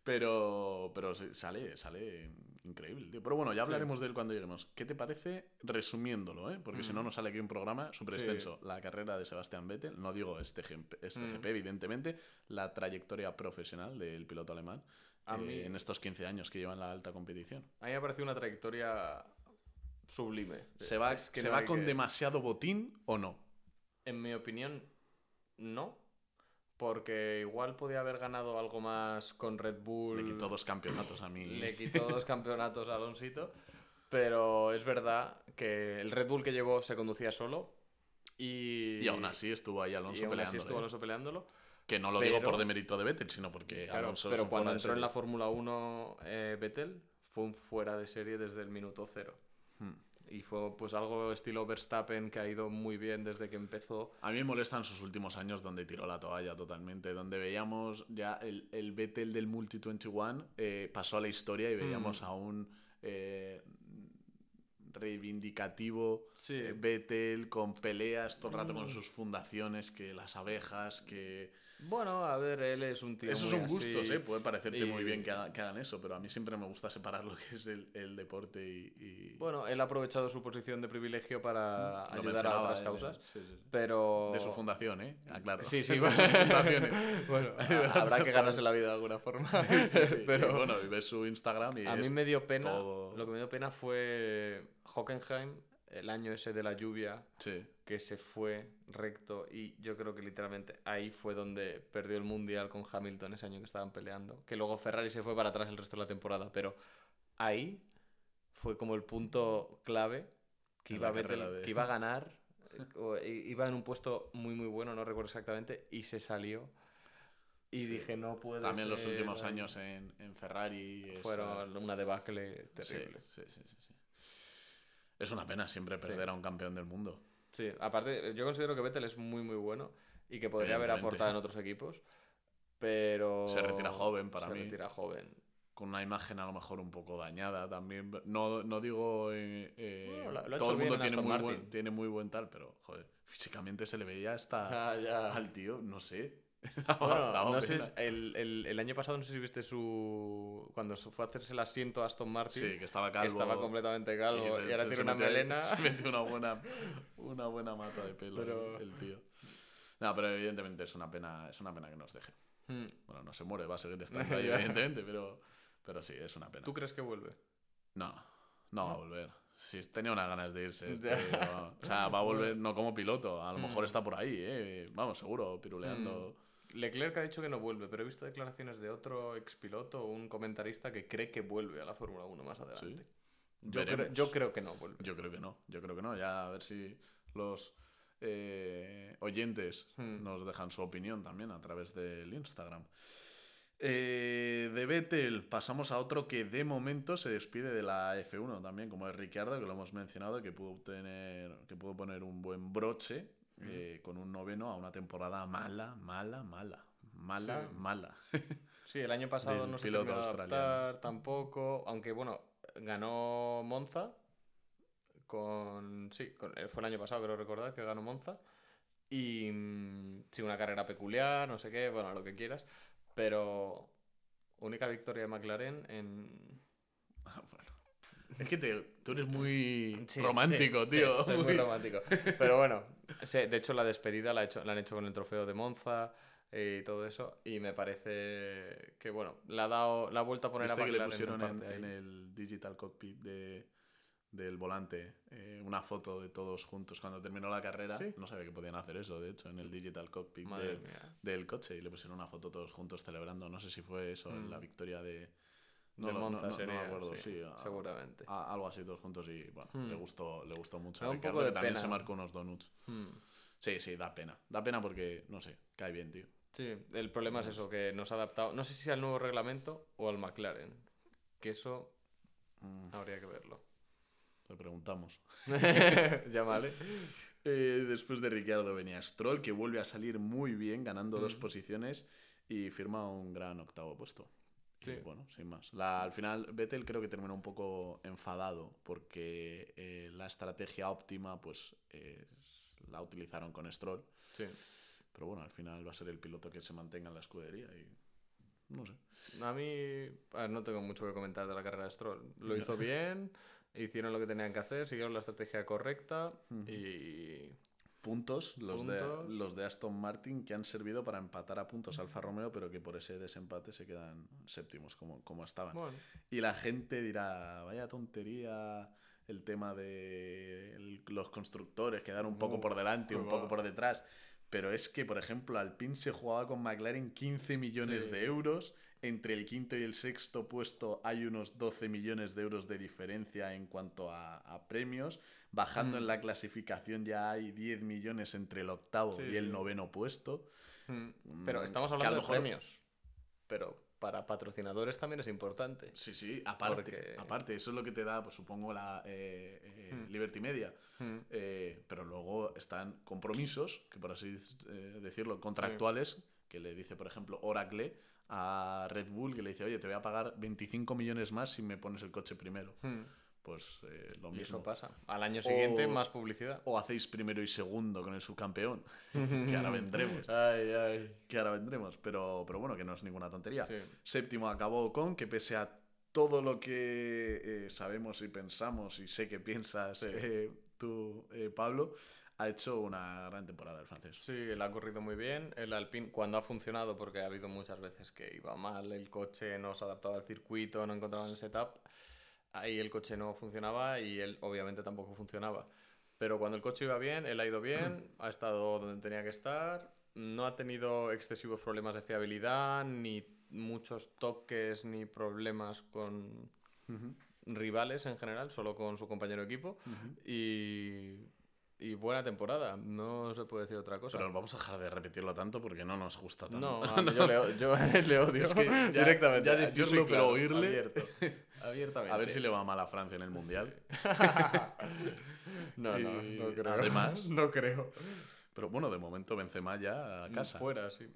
Pero, pero sí, sale, sale increíble, tío. Pero bueno, ya hablaremos de él cuando lleguemos. ¿Qué te parece resumiéndolo, eh? Porque si no, Mm. nos sale aquí un programa súper Sí. extenso. La carrera de Sebastián Vettel, no digo este, GP, este Mm. GP, evidentemente, la trayectoria profesional del piloto alemán A eh, en estos 15 años que lleva en la alta competición. A mí me ha parecido una trayectoria sublime. ¿Se va, Es que ¿se no va con que- demasiado botín o no? En mi opinión, no. Porque igual podía haber ganado algo más con Red Bull. Le quitó dos campeonatos a mí. Le quitó dos campeonatos a Alonsito. Pero es verdad que el Red Bull que llevó se conducía solo. Y, Y aún así estuvo ahí Alonso y aún así estuvo Alonso peleándolo. Que no lo digo por demérito de Vettel, sino porque Claro, Alonso pero cuando entró en la. Fórmula 1 eh, Vettel, fue un fuera de serie desde el minuto cero. Hmm. Y fue pues algo estilo Verstappen que ha ido muy bien desde que empezó. A mí me molestan sus últimos años donde tiró la toalla totalmente, donde veíamos ya el, el Vettel del Multi-21 eh, pasó a la historia y veíamos Mm. a un eh, reivindicativo Sí. eh, Vettel con peleas todo el rato con Mm. sus fundaciones, que las abejas, que Bueno, a ver, él es un tío. Esos son gustos, así, ¿eh? Puede parecerte muy bien que hagan, que hagan eso, pero a mí siempre me gusta separar lo que es el, el deporte y. y- Bueno, él ha aprovechado su posición de privilegio para lo ayudar a otras él, causas. sí, sí, sí. Pero. De su fundación, ¿eh? Aclaro. Sí, sí, [laughs] De bueno. [laughs] bueno, [laughs] habrá que ganarse la vida de alguna forma. Sí, sí. Pero Y bueno, y ves su Instagram y a mí me dio pena. todo- Lo que me dio pena fue Hockenheim, el año ese de la lluvia, Sí. que se fue recto y yo creo que literalmente ahí fue donde perdió el mundial con Hamilton ese año que estaban peleando. Que luego Ferrari se fue para atrás el resto de la temporada, pero ahí fue como el punto clave que, iba, de- que iba a ganar. eh, o- iba en un puesto muy muy bueno, no recuerdo exactamente, y se salió. Y Sí. dije, no puede También los últimos eh, años en, en Ferrari. Fueron una debacle terrible. sí, sí, sí, sí. Es una pena siempre perder a un campeón del mundo. Sí, aparte, yo considero que Vettel es muy, muy bueno y que podría haber aportado en otros equipos, pero... Se retira joven, para se mí. retira joven. Con una imagen a lo mejor un poco dañada también. No, no digo. eh, eh, Bueno, lo- lo ha todo el mundo tiene muy, buen, tiene muy buen tal, pero joder, físicamente se le veía hasta [laughs] Ah, al tío, no sé. [laughs] Bueno, no sé, el, el- el año pasado no sé si viste su... Cuando fue a hacerse el asiento a Aston Martin, Sí, que estaba calvo. estaba completamente calvo y, se- ahora se- tiene se una metió melena. [laughs] Se metió una [laughs] buena, una buena mata de pelo Pero- el, el tío. No, pero evidentemente es una pena, es una pena que nos deje. Hmm. Bueno, no se muere, va a seguir estando ahí, evidentemente, pero, pero sí, es una pena. ¿Tú crees que vuelve? No, no va a volver. Si tenía unas ganas de irse. este, no. o sea, va a volver no como piloto. A lo mejor Mm. está por ahí, ¿eh? Vamos, seguro, piruleando. Leclerc ha dicho que no vuelve, pero he visto declaraciones de otro expiloto o un comentarista que cree que vuelve a la Fórmula 1 más adelante. Yo, creo, Veremos. yo creo que no vuelve. Yo creo que no, yo creo que no. Ya a ver si los eh, oyentes Hmm. nos dejan su opinión también a través del Instagram. Eh, de Vettel pasamos a otro que de momento se despide de la F1 también, como es Ricciardo, que lo hemos mencionado, que pudo, tener, que pudo poner un buen broche eh, con un noveno a una temporada mala, mala, mala. Mala, Sí. mala. Sí, el año pasado no se australiano. adaptar tampoco, aunque bueno, ganó Monza con sí, con- eh, fue el año pasado creo recordar que ganó Monza y mm, sí una carrera peculiar, no sé qué, bueno, lo que quieras, pero única victoria de McLaren en Ah, bueno. Es que te- tú eres muy Sí, romántico, sí, tío. sí, soy muy muy- romántico. Pero bueno, sí, de hecho la despedida la, ha hecho- la han hecho con el trofeo de Monza eh, y todo eso. Y me parece que, bueno, la ha, dado, la ha vuelto a poner ¿Viste a que le pusieron en, el digital cockpit de, del volante eh, una foto de todos juntos cuando terminó la carrera? ¿Sí? No sabía que podían hacer eso, de hecho, en el digital cockpit del- coche y le pusieron una foto todos juntos celebrando. No sé si fue eso, en Mm. la victoria de. No, de no- no- no me acuerdo, sí, sí, a- seguramente. a- algo así todos juntos y bueno, Hmm. le gustó le gustó mucho. Da un Ricciardo, poco de que también pena. se marcó unos donuts. Hmm. Sí, sí, da pena. Da pena porque, no sé, cae bien, tío. Sí, el problema es eso, que nos ha adaptado, no sé si al nuevo reglamento o al McLaren, que eso Mm, habría que verlo. le preguntamos. [laughs] [laughs] ya vale. Eh, después de Ricciardo venía Stroll, que vuelve a salir muy bien, ganando dos Mm. posiciones y firma un gran octavo puesto. Y Sí. bueno, sin más. La- al final, Vettel creo que terminó un poco enfadado porque eh, la estrategia óptima, pues es- la utilizaron con Stroll. Sí. Pero bueno, al final va a ser el piloto que se mantenga en la escudería y. No sé. A mí a ver, no tengo mucho que comentar de la carrera de Stroll. Lo hizo bien, hicieron lo que tenían que hacer, siguieron la estrategia correcta y... Puntos los, De, los de Aston Martin que han servido para empatar a puntos Alfa Romeo, pero que por ese desempate se quedan séptimos como, como estaban. Bueno, Y la gente dirá, vaya tontería el tema de el- los constructores, quedar un poco por delante y un poco por detrás. Pero es que, por ejemplo, Alpine se jugaba con McLaren 15 millones Sí. de euros. Entre el quinto y el sexto puesto hay unos 12 millones de euros de diferencia en cuanto a, a premios. Bajando Mm. en la clasificación ya hay 10 millones entre el octavo Sí, y el sí. noveno puesto. mm, pero Mm, estamos que a hablando de mejor- premios. Pero para patrocinadores también es importante. Sí, sí, aparte, Porque- aparte, eso es lo que te da, pues supongo, la eh, eh. Liberty Media. Mm, Eh, pero luego están compromisos, que por así decirlo, contractuales, que le dice, por ejemplo, Oracle a Red Bull, que le dice, oye, te voy a pagar 25 millones más si me pones el coche primero. mm. Pues eh, lo Y mismo. eso pasa. Al año siguiente, O- más publicidad. O hacéis primero y segundo con el subcampeón, [laughs] que ahora vendremos. Ay, ay. Que ahora vendremos, pero, pero bueno, que no es ninguna tontería. Sí. Séptimo acabó con que pese a todo lo que eh, sabemos y pensamos, y sé que piensas Sí. eh, tú, eh, Pablo, ha hecho una gran temporada el francés. Sí, él ha corrido muy bien. El Alpine, cuando ha funcionado, porque ha habido muchas veces que iba mal, el coche no se adaptaba al circuito, no encontraban el setup, ahí el coche no funcionaba y él obviamente tampoco funcionaba. Pero cuando el coche iba bien, él ha ido bien, ha estado donde tenía que estar, no ha tenido excesivos problemas de fiabilidad, ni muchos toques, ni problemas con rivales en general, solo con su compañero de equipo. Y, y buena temporada, no se puede decir otra cosa. Pero vamos a dejar de repetirlo tanto porque no nos gusta tanto. No, [laughs] mí yo, le, yo [laughs] le odio Es que ya- directamente. ya Yo soy pero claro, oírle- Abierto, [laughs] abiertamente. A ver si le va mal a Francia en el Mundial. no, no, no creo. además- no creo. Pero bueno, de momento Benzema ya a casa. Fuera, sí.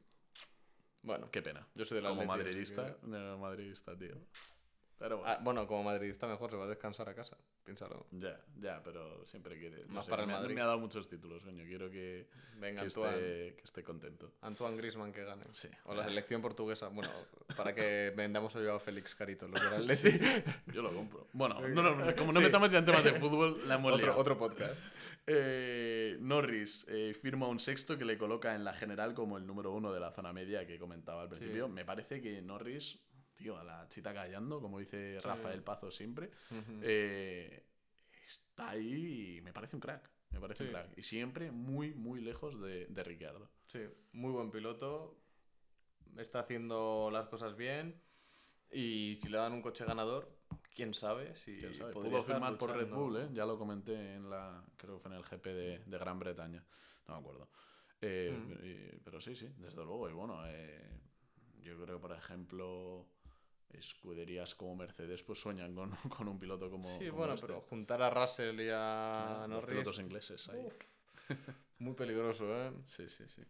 Bueno, Qué pena. yo soy del Como Atleti, así madridista, que- no, madridista, tío. Pero bueno, Ah, bueno, como madridista mejor se va a descansar a casa. Piénsalo. ya, ya, pero siempre quiere. no Más sé, para el me, Madrid. me ha dado muchos títulos, coño. Quiero que, Venga, que, Antoine, esté, que esté contento. Antoine Griezmann que gane. Sí. O la selección portuguesa. Bueno, para que [laughs] vendamos a Joao Félix Carito, los del. Yo lo compro. Bueno, no, no, como no Sí. metamos ya en temas de fútbol, la hemos otro, liado. otro podcast. Eh, Norris eh, firma un sexto que le coloca en la general como el número uno de la zona media que comentaba al principio. Me parece que Norris, tío, a la chita callando, como dice Sí. Rafael Pazo siempre, Ujú. eh, está ahí y me parece un crack. Me parece un Sí. crack. Y siempre muy, muy lejos de, de Ricciardo. Sí, muy buen piloto. Está haciendo las cosas bien. Y si le dan un coche ganador, quién sabe si ¿Quién sabe? Pudo firmar por Red. Bull, ¿eh? Ya lo comenté en la. Creo que fue en el GP de, de Gran Bretaña. No me acuerdo. Eh, Mm. y- pero sí, sí, desde luego. Y bueno, eh, yo creo por ejemplo, escuderías como Mercedes pues sueñan con, [laughs] con un piloto como. Sí, como bueno, este. pero juntar a Russell y a Ah, los Norris. pilotos ingleses ahí. uf, [laughs] muy peligroso, ¿eh? Sí, sí, sí.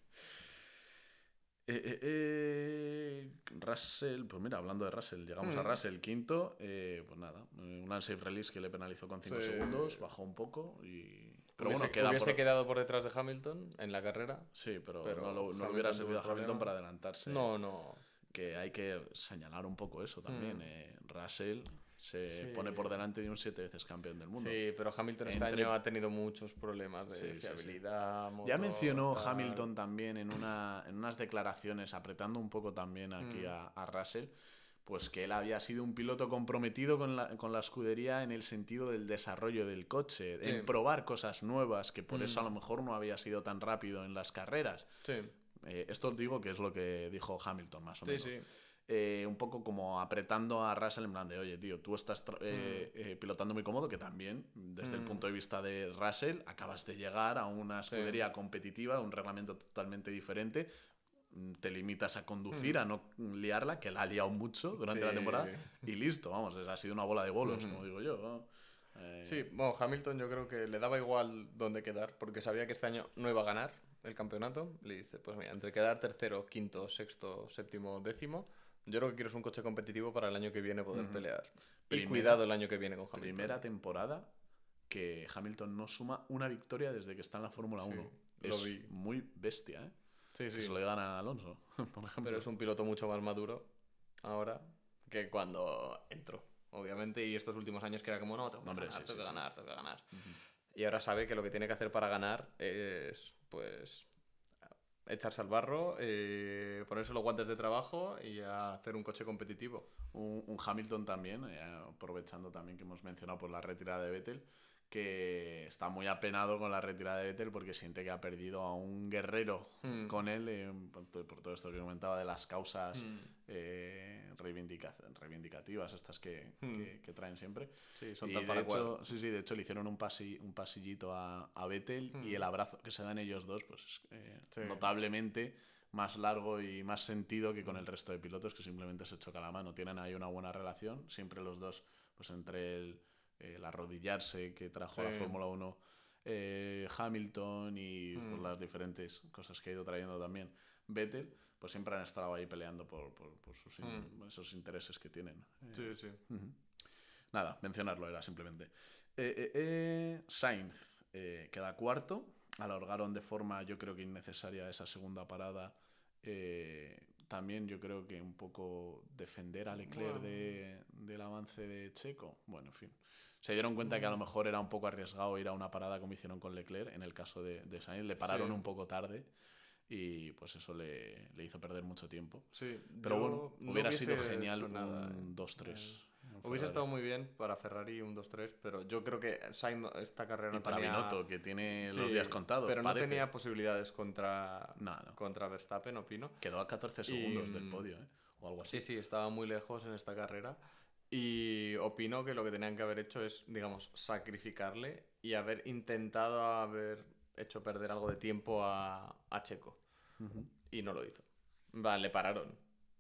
Eh, eh, eh, Russell, pues mira, hablando de Russell, llegamos a Mm. Russell quinto, eh, pues nada, un unsafe release que le penalizó con 5 Sí. segundos, bajó un poco y... Pero hubiese, bueno, queda hubiese por... quedado por detrás de Hamilton en la carrera. Sí, pero, pero no lo, no hubiera servido a problema. Hamilton para adelantarse. No, no. Que hay que señalar un poco eso también. Mm. eh, Russell se Sí. pone por delante de un siete veces campeón del mundo. Sí, pero Hamilton este año ha tenido muchos problemas de Sí, sí, sí. fiabilidad. Ya mencionó tal. Hamilton también en, una, en unas declaraciones, apretando un poco también aquí Mm. a, a Russell, pues que él había sido un piloto comprometido con la, con la escudería en el sentido del desarrollo del coche, Sí. en probar cosas nuevas, que por eso a Mm. lo mejor no había sido tan rápido en las carreras. Eh, esto os digo que es lo que dijo Hamilton, más o sí, menos. sí. Eh, un poco como apretando a Russell en plan de, oye, tío, tú estás eh, eh, pilotando muy cómodo, que también, desde el Mm. punto de vista de Russell, acabas de llegar a una Sí. escudería competitiva, un reglamento totalmente diferente, mm, te limitas a conducir, Mm. a no liarla, que la ha liado mucho durante la temporada, y listo, vamos, ha sido una bola de bolos, Ujú. como digo yo. Eh, Sí, bueno, Hamilton yo creo que le daba igual dónde quedar, porque sabía que este año no iba a ganar el campeonato. Le dice, pues mira, entre quedar tercero, quinto, sexto, séptimo, décimo, yo creo que quieres un coche competitivo para el año que viene poder pelear. y cuidado el año que viene con Hamilton. Primera temporada que Hamilton no suma una victoria desde que está en la Fórmula Sí, 1. lo es vi. muy bestia, ¿eh? Sí, sí. se lo digan a Alonso, [laughs] por ejemplo. Pero es un piloto mucho más maduro ahora que cuando entró, obviamente, y estos últimos años que era como, no, tengo que Hombre, ganar, sí, tengo sí, que ganar, tengo que ganar. Y ahora sabe que lo que tiene que hacer para ganar es, pues, echarse al barro, eh, ponerse los guantes de trabajo y hacer un coche competitivo. un, Hamilton también, eh, aprovechando también que hemos mencionado por la retirada de Vettel, que está muy apenado con la retirada de Vettel porque siente que ha perdido a un guerrero Hmm. con él eh, por, to- por todo esto que comentaba de las causas Mm. eh, reivindica- reivindicativas, estas que, Hmm. que- que traen siempre. Sí, son Y de para hecho, cual. sí, sí, de hecho le hicieron un, pasi- un pasillito a, a Vettel y Hmm. el abrazo que se dan ellos dos, pues es eh, Sí. notablemente más largo y más sentido que con el resto de pilotos que simplemente se choca la mano. Tienen ahí una buena relación, siempre los dos, pues entre el, el arrodillarse que trajo la. Fórmula 1 eh, Hamilton y pues, Hmm. las diferentes cosas que ha ido trayendo también Vettel, pues siempre han estado ahí peleando por, por- por sus in- Hmm. esos intereses que tienen. Eh, Sí, sí. Nada, mencionarlo era simplemente. Eh, eh, eh, Sainz eh, queda cuarto. Alargaron de forma, yo creo que innecesaria, esa segunda parada. Eh, también yo creo que un poco defender a Leclerc Bueno. de- del avance de Checo. Bueno, en fin. Se dieron cuenta que a lo mejor era un poco arriesgado ir a una parada como hicieron con Leclerc. En el caso de, de Sainz, le pararon Sí. un poco tarde y pues eso le, le hizo perder mucho tiempo. Sí, Pero bueno, no hubiera sido genial nada, un ¿eh? 2-3. en Hubiese Ferrari. estado muy bien para Ferrari un 2-3, pero yo creo que Sainz esta carrera Y no para tenía... Binotto, que tiene los Sí, días contados. Pero parece. no tenía posibilidades contra, No, no. contra Verstappen, opino. Quedó a 14 segundos del mm, podio, ¿eh? O algo así. Sí, sí, estaba muy lejos en esta carrera. Y opino que lo que tenían que haber hecho es, digamos, sacrificarle y haber intentado haber hecho perder algo de tiempo a, a Checo. Ujú. Y no lo hizo. Va, le pararon.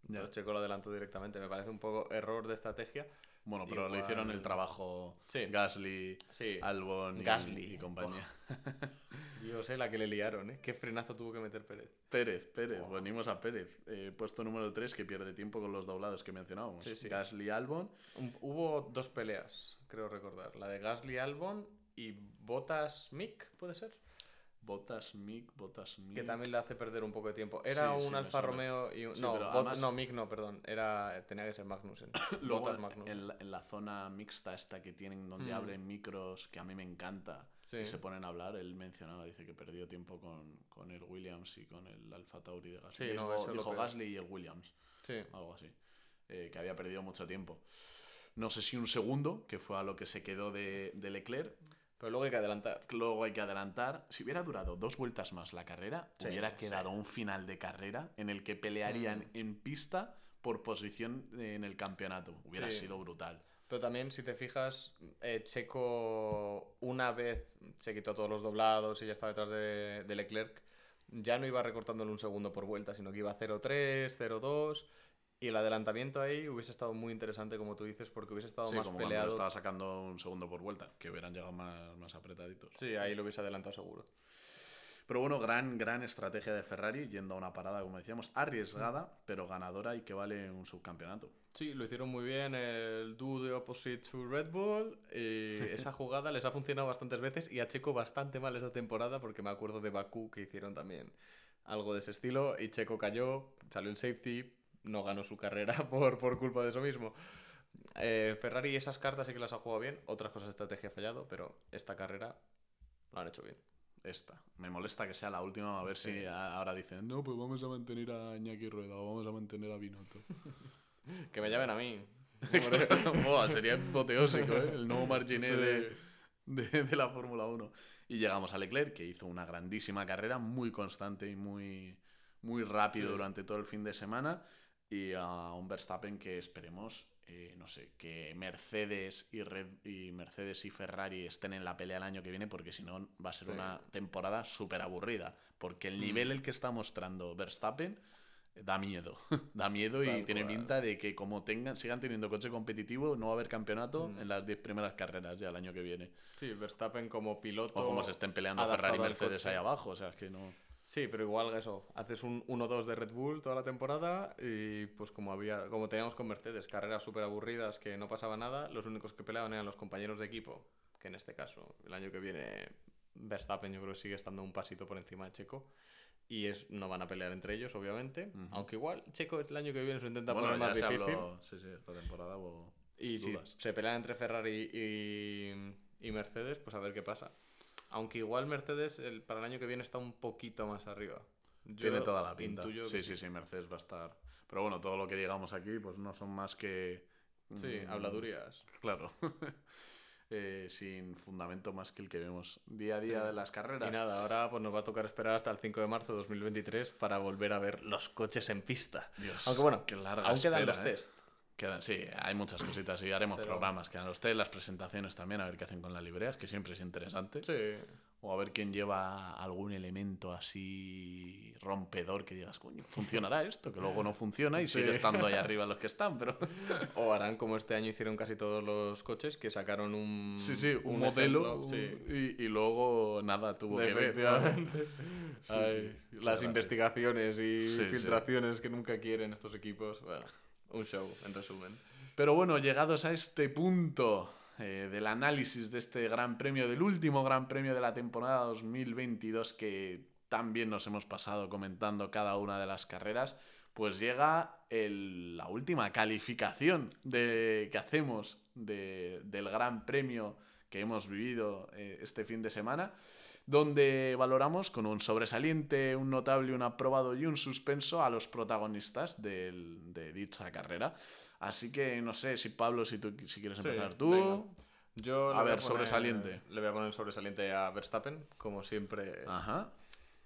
Ya. Entonces Checo lo adelantó directamente. Me parece un poco error de estrategia. Bueno, pero Igual- le hicieron el trabajo Sí. Gasly, Sí. Albon y, Gasly. y compañía. [laughs] Yo sé la que le liaron, ¿eh? Qué frenazo tuvo que meter Pérez. Pérez, Pérez, venimos a Pérez. Eh, puesto número 3 que pierde tiempo con los doblados que mencionábamos. Sí, sí. Gasly, Albon. Hubo dos peleas, creo recordar. La de Gasly Albon y Bottas Mick, ¿puede ser? Bottas, Mick, Bottas, Mick. Que también le hace perder un poco de tiempo. Era Sí, un Alfa. Romeo y un... No, pero Bot- además- no, Mick no, perdón. Era... Tenía que ser Magnussen. [coughs] Luego, Bottas Magnussen. en, la, en la zona mixta esta que tienen, donde Mm. abren micros, que a mí me encanta, Sí. y se ponen a hablar, él mencionaba, dice que perdió tiempo con, con el Williams y con el Alfa Tauri de Gasly. Sí, no, dijo eso lo dijo. Gasly y el Williams, Sí. algo así, eh, que había perdido mucho tiempo. No sé si un segundo, que fue a lo que se quedó de, de Leclerc. Pero luego hay que adelantar. Luego hay que adelantar. Si hubiera durado dos vueltas más la carrera, Sí, hubiera sí. quedado un final de carrera en el que pelearían Mm. en pista por posición en el campeonato. Hubiera Sí. sido brutal. Pero también, si te fijas, eh, Checo una vez se quitó todos los doblados y ya estaba detrás de, de Leclerc, ya no iba recortándole un segundo por vuelta, sino que iba 0-3, 0-2. Y el adelantamiento ahí hubiese estado muy interesante, como tú dices, porque hubiese estado Sí, más como peleado. le estaba sacando un segundo por vuelta, que hubieran llegado más, más apretaditos. Sí, ahí lo hubiese adelantado seguro. Pero bueno, gran, gran estrategia de Ferrari, yendo a una parada, como decíamos, arriesgada, pero ganadora y que vale un subcampeonato. Sí, lo hicieron muy bien, el do the opposite to Red Bull. Y [laughs] esa jugada les ha funcionado bastantes veces y a Checo bastante mal esa temporada porque me acuerdo de Bakú que hicieron también algo de ese estilo y Checo cayó, salió el safety, no ganó su carrera [laughs] por, por culpa de eso mismo. Eh, Ferrari esas cartas sí que las ha jugado bien, otras cosas de estrategia ha fallado, pero esta carrera lo han hecho bien. Esta. Me molesta que sea la última, a ver Sí. si ahora dicen, no, pues vamos a mantener a Iñaki Rueda o vamos a mantener a Binotto. [laughs] Que me llamen a mí. [laughs] Sería apoteósico, ¿eh? El nuevo Marginé Sí. de, de- de la Fórmula 1. Y llegamos a Leclerc, que hizo una grandísima carrera, muy constante y muy, muy rápido Sí. durante todo el fin de semana. Y a un Verstappen que esperemos, eh, no sé, que Mercedes y, Red, y Mercedes y Ferrari estén en la pelea el año que viene, porque si no va a ser Sí. una temporada súper aburrida. Porque el Mm. nivel el que está mostrando Verstappen da miedo. [laughs] da miedo y tiene pinta de que como tengan, sigan teniendo coche competitivo, no va a haber campeonato Mm. en las 10 primeras carreras ya el año que viene. Sí, Verstappen como piloto. O como se estén peleando Ferrari y Mercedes ahí abajo. O sea, es que no. Sí, pero igual eso, haces un 1-2 de Red Bull toda la temporada y pues como había, como teníamos con Mercedes, carreras súper aburridas que no pasaba nada, los únicos que peleaban eran los compañeros de equipo, que en este caso, el año que viene Verstappen yo creo que sigue estando un pasito por encima de Checo y es, no van a pelear entre ellos, obviamente, aunque igual Checo el año que viene se intenta Bueno, poner más difícil habló. Sí, sí, esta temporada hubo y si se pelean entre Ferrari y, y Mercedes, pues a ver qué pasa. Aunque igual Mercedes el, para el año que viene está un poquito más arriba. Yo Tiene toda la pinta. Sí, que sí, sí, Mercedes va a estar. Pero bueno, todo lo que digamos aquí, pues no son más que. Sí, mm, habladurías. Claro. [laughs] Eh, sin fundamento más que el que vemos día a día Sí. de las carreras. Y nada, ahora pues nos va a tocar esperar hasta el 5 de marzo de 2023 para volver a ver los coches en pista. Dios, Aunque bueno, aún quedan espera, los ¿eh? test. Quedan- sí, hay muchas cositas y haremos Pero- programas. Quedan los test, las presentaciones también, a ver qué hacen con las libreas, que siempre es interesante. Sí. O a ver quién lleva algún elemento así rompedor que digas, coño, ¿funcionará esto? Que luego no funciona y Sí. sigue estando ahí arriba los que están, pero... [laughs] O harán como este año hicieron casi todos los coches, que sacaron un, Sí, sí, un, modelo ejemplo, sí. y, y luego nada tuvo que ver. Efectivamente. [laughs] Sí, Ay, las investigaciones y filtraciones que nunca quieren estos equipos. Bueno, Un show, en resumen. Pero bueno, llegados a este punto eh, del análisis de este gran premio, del último gran premio de la temporada 2022 que también nos hemos pasado comentando cada una de las carreras, pues llega el- la última calificación de, que hacemos de- del gran premio que hemos vivido eh, este fin de semana, donde valoramos con un sobresaliente, un notable, un aprobado y un suspenso a los protagonistas del- de dicha carrera. Así que no sé si Pablo, si, tú, si quieres Sí, empezar tú. venga. Yo A ver, poner- sobresaliente. Le voy a poner sobresaliente a Verstappen, como siempre. Ajá.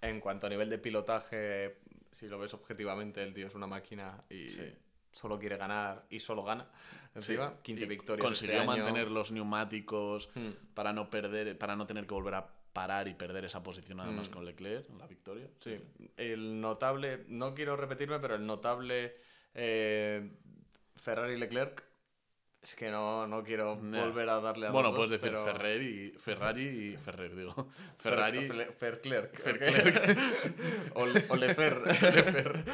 En cuanto a nivel de pilotaje, si lo ves objetivamente, el tío es una máquina y Sí. solo quiere ganar y solo gana. Encima, Sí. 15 Y victorias. Consiguió este año. mantener los neumáticos Hmm. para no perder, para no tener que volver a parar y perder esa posición además Mm. con Leclerc, la victoria. Sí, el notable, no quiero repetirme, pero el notable eh, Ferrari Leclerc, es que no, no quiero Nah. volver a darle a Bueno, los puedes dos, decir pero- Ferrari, Ferrari y Ferrer, digo. [laughs] Fer- Ferrari. Fer- Ferclerc. Ferclerc. [laughs] o, o Lefer. [laughs] Lefer.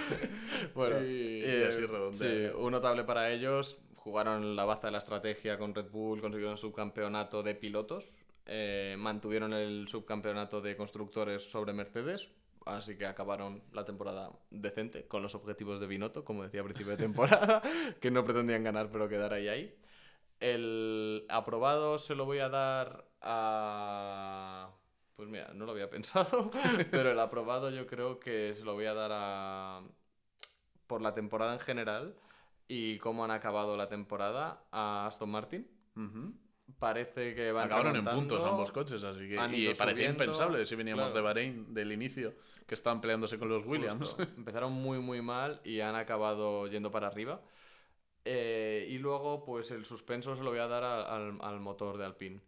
bueno, Y- y eh, así redondea. sí, un notable para ellos. Jugaron la baza de la estrategia con Red Bull, consiguieron subcampeonato de pilotos, eh, mantuvieron el subcampeonato de constructores sobre Mercedes, así que acabaron la temporada decente con los objetivos de Binotto, como decía a principio de temporada, [laughs] que no pretendían ganar pero quedar ahí ahí. El aprobado se lo voy a dar a... Pues mira, no lo había [laughs] pensado, pero el aprobado yo creo que se lo voy a dar a... Por la temporada en general y cómo han acabado la temporada a Aston Martin. Ujú. Parece que van Acabaron en puntos ambos coches, así que. Y parecía subiendo, impensable si veníamos claro. de Bahrein del inicio, que estaban peleándose con los Williams. Justo. [laughs] Empezaron muy, muy mal y han acabado yendo para arriba. Eh, y luego, pues el suspenso se lo voy a dar a- al, al motor de Alpine.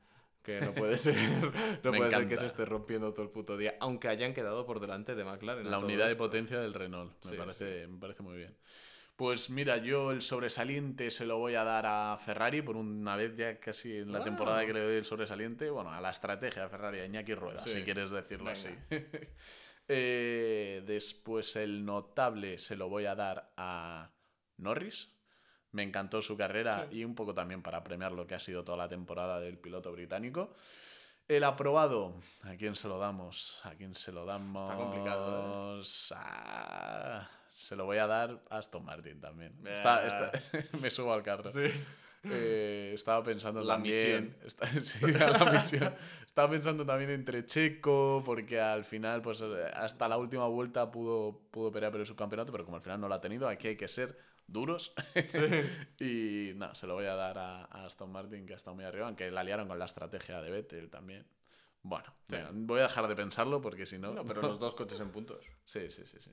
Que no puede [laughs] ser, no puede ser que se esté rompiendo todo el puto día. Aunque hayan quedado por delante de McLaren. La unidad de potencia del Renault. Me, Sí, parece, me parece muy bien. Pues mira, yo el sobresaliente se lo voy a dar a Ferrari por una vez ya casi en la temporada que le doy el sobresaliente. Bueno, a la estrategia de Ferrari, a Iñaki Rueda, Sí. si quieres decirlo Venga. así. [laughs] Eh, después el notable se lo voy a dar a Norris. Me encantó su carrera Sí. y un poco también para premiar lo que ha sido toda la temporada del piloto británico. El aprobado, ¿a quién se lo damos? ¿A quién se lo damos? complicado, ¿eh? Se lo voy a dar a Aston Martin también. Está- está- [laughs] me subo al carro. Sí. Eh, estaba pensando La también. está- [laughs] sí, la misión. Estaba pensando también entre Checo, porque al final, pues eh, hasta la última vuelta pudo, pudo pelear por el subcampeonato, pero como al final no lo ha tenido, aquí hay que ser duros. [laughs] y no, se lo voy a dar a, a Aston Martin, que ha estado muy arriba, aunque la liaron con la estrategia de Vettel también. Bueno, Sí. venga, voy a dejar de pensarlo porque si no. No, pero los dos coches en puntos. Sí, sí, sí, sí.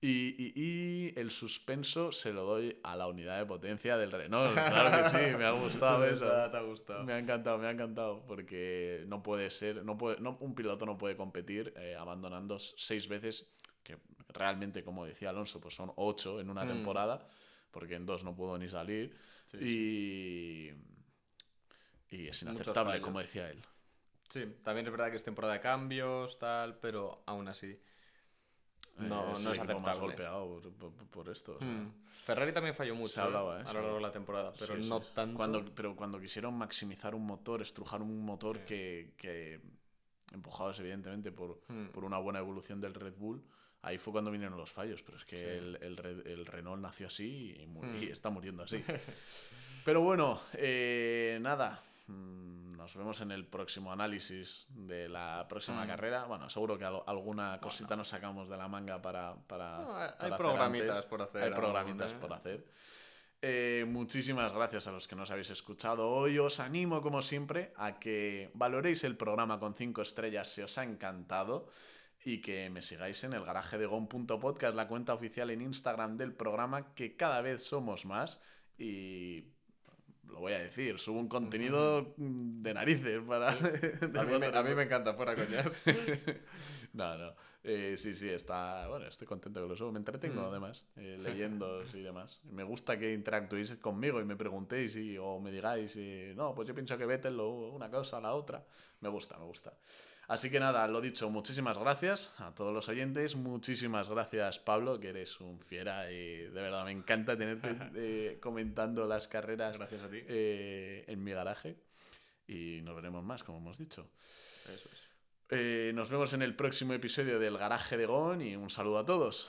Y, y- y el suspenso se lo doy a la unidad de potencia del Renault. Claro que sí, me ha gustado [laughs] eso. Te ha gustado. Me ha encantado, me ha encantado, porque no puede ser, no puede, no, un piloto no puede competir eh, abandonando seis veces, que realmente, como decía Alonso, pues son ocho en una Mm. temporada, porque en dos no pudo ni salir, y, y es inaceptable, como decía él. Sí, también es verdad que es temporada de cambios, tal, pero aún así. No, Eh, es no es equipo más aceptable. golpeado por, por- por esto. o sea. Mm. Ferrari también falló mucho Se hablaba, ¿eh? ¿eh? a lo largo de la temporada, pero Sí, no sí. tanto. Cuando, pero cuando quisieron maximizar un motor, estrujar un motor Sí. que, que, empujados evidentemente por, Mm. por una buena evolución del Red Bull, ahí fue cuando vinieron los fallos. Pero es que el, el, Renault nació así y, mu- Mm. y está muriendo así. [laughs] pero bueno, eh, nada. Mm, Nos vemos en el próximo análisis de la próxima Mm. carrera. Bueno, seguro que al- alguna cosita nos sacamos de la manga para. para, No, hay- para hay hacer programitas antes. por hacer Hay programitas ¿eh? por hacer. Eh, muchísimas gracias a los que nos habéis escuchado hoy. Os animo, como siempre, a que valoréis el programa con 5 estrellas si os ha encantado y que me sigáis en el garaje de gon.podcast, la cuenta oficial en Instagram del programa, que cada vez somos más y lo voy a decir, subo un contenido mm, de narices para... [laughs] A mí, me, a mí me encanta, fuera coñas. [laughs] No, no. Eh, sí, sí, está. Bueno, estoy contento que lo subo. Me entretengo, Mm. además, eh, leyendo y demás. Me gusta que interactuéis conmigo y me preguntéis y, o me digáis, y, no, pues yo pienso que Vettel lo- una cosa, la otra. Me gusta, me gusta. Así que nada, lo dicho, muchísimas gracias a todos los oyentes, muchísimas gracias Pablo, que eres un fiera y de verdad me encanta tenerte [laughs] eh, comentando las carreras Gracias a ti. eh, en mi garaje y nos veremos más, como hemos dicho. Eso es. Eh, nos vemos en el próximo episodio del Garaje de Gon y un saludo a todos.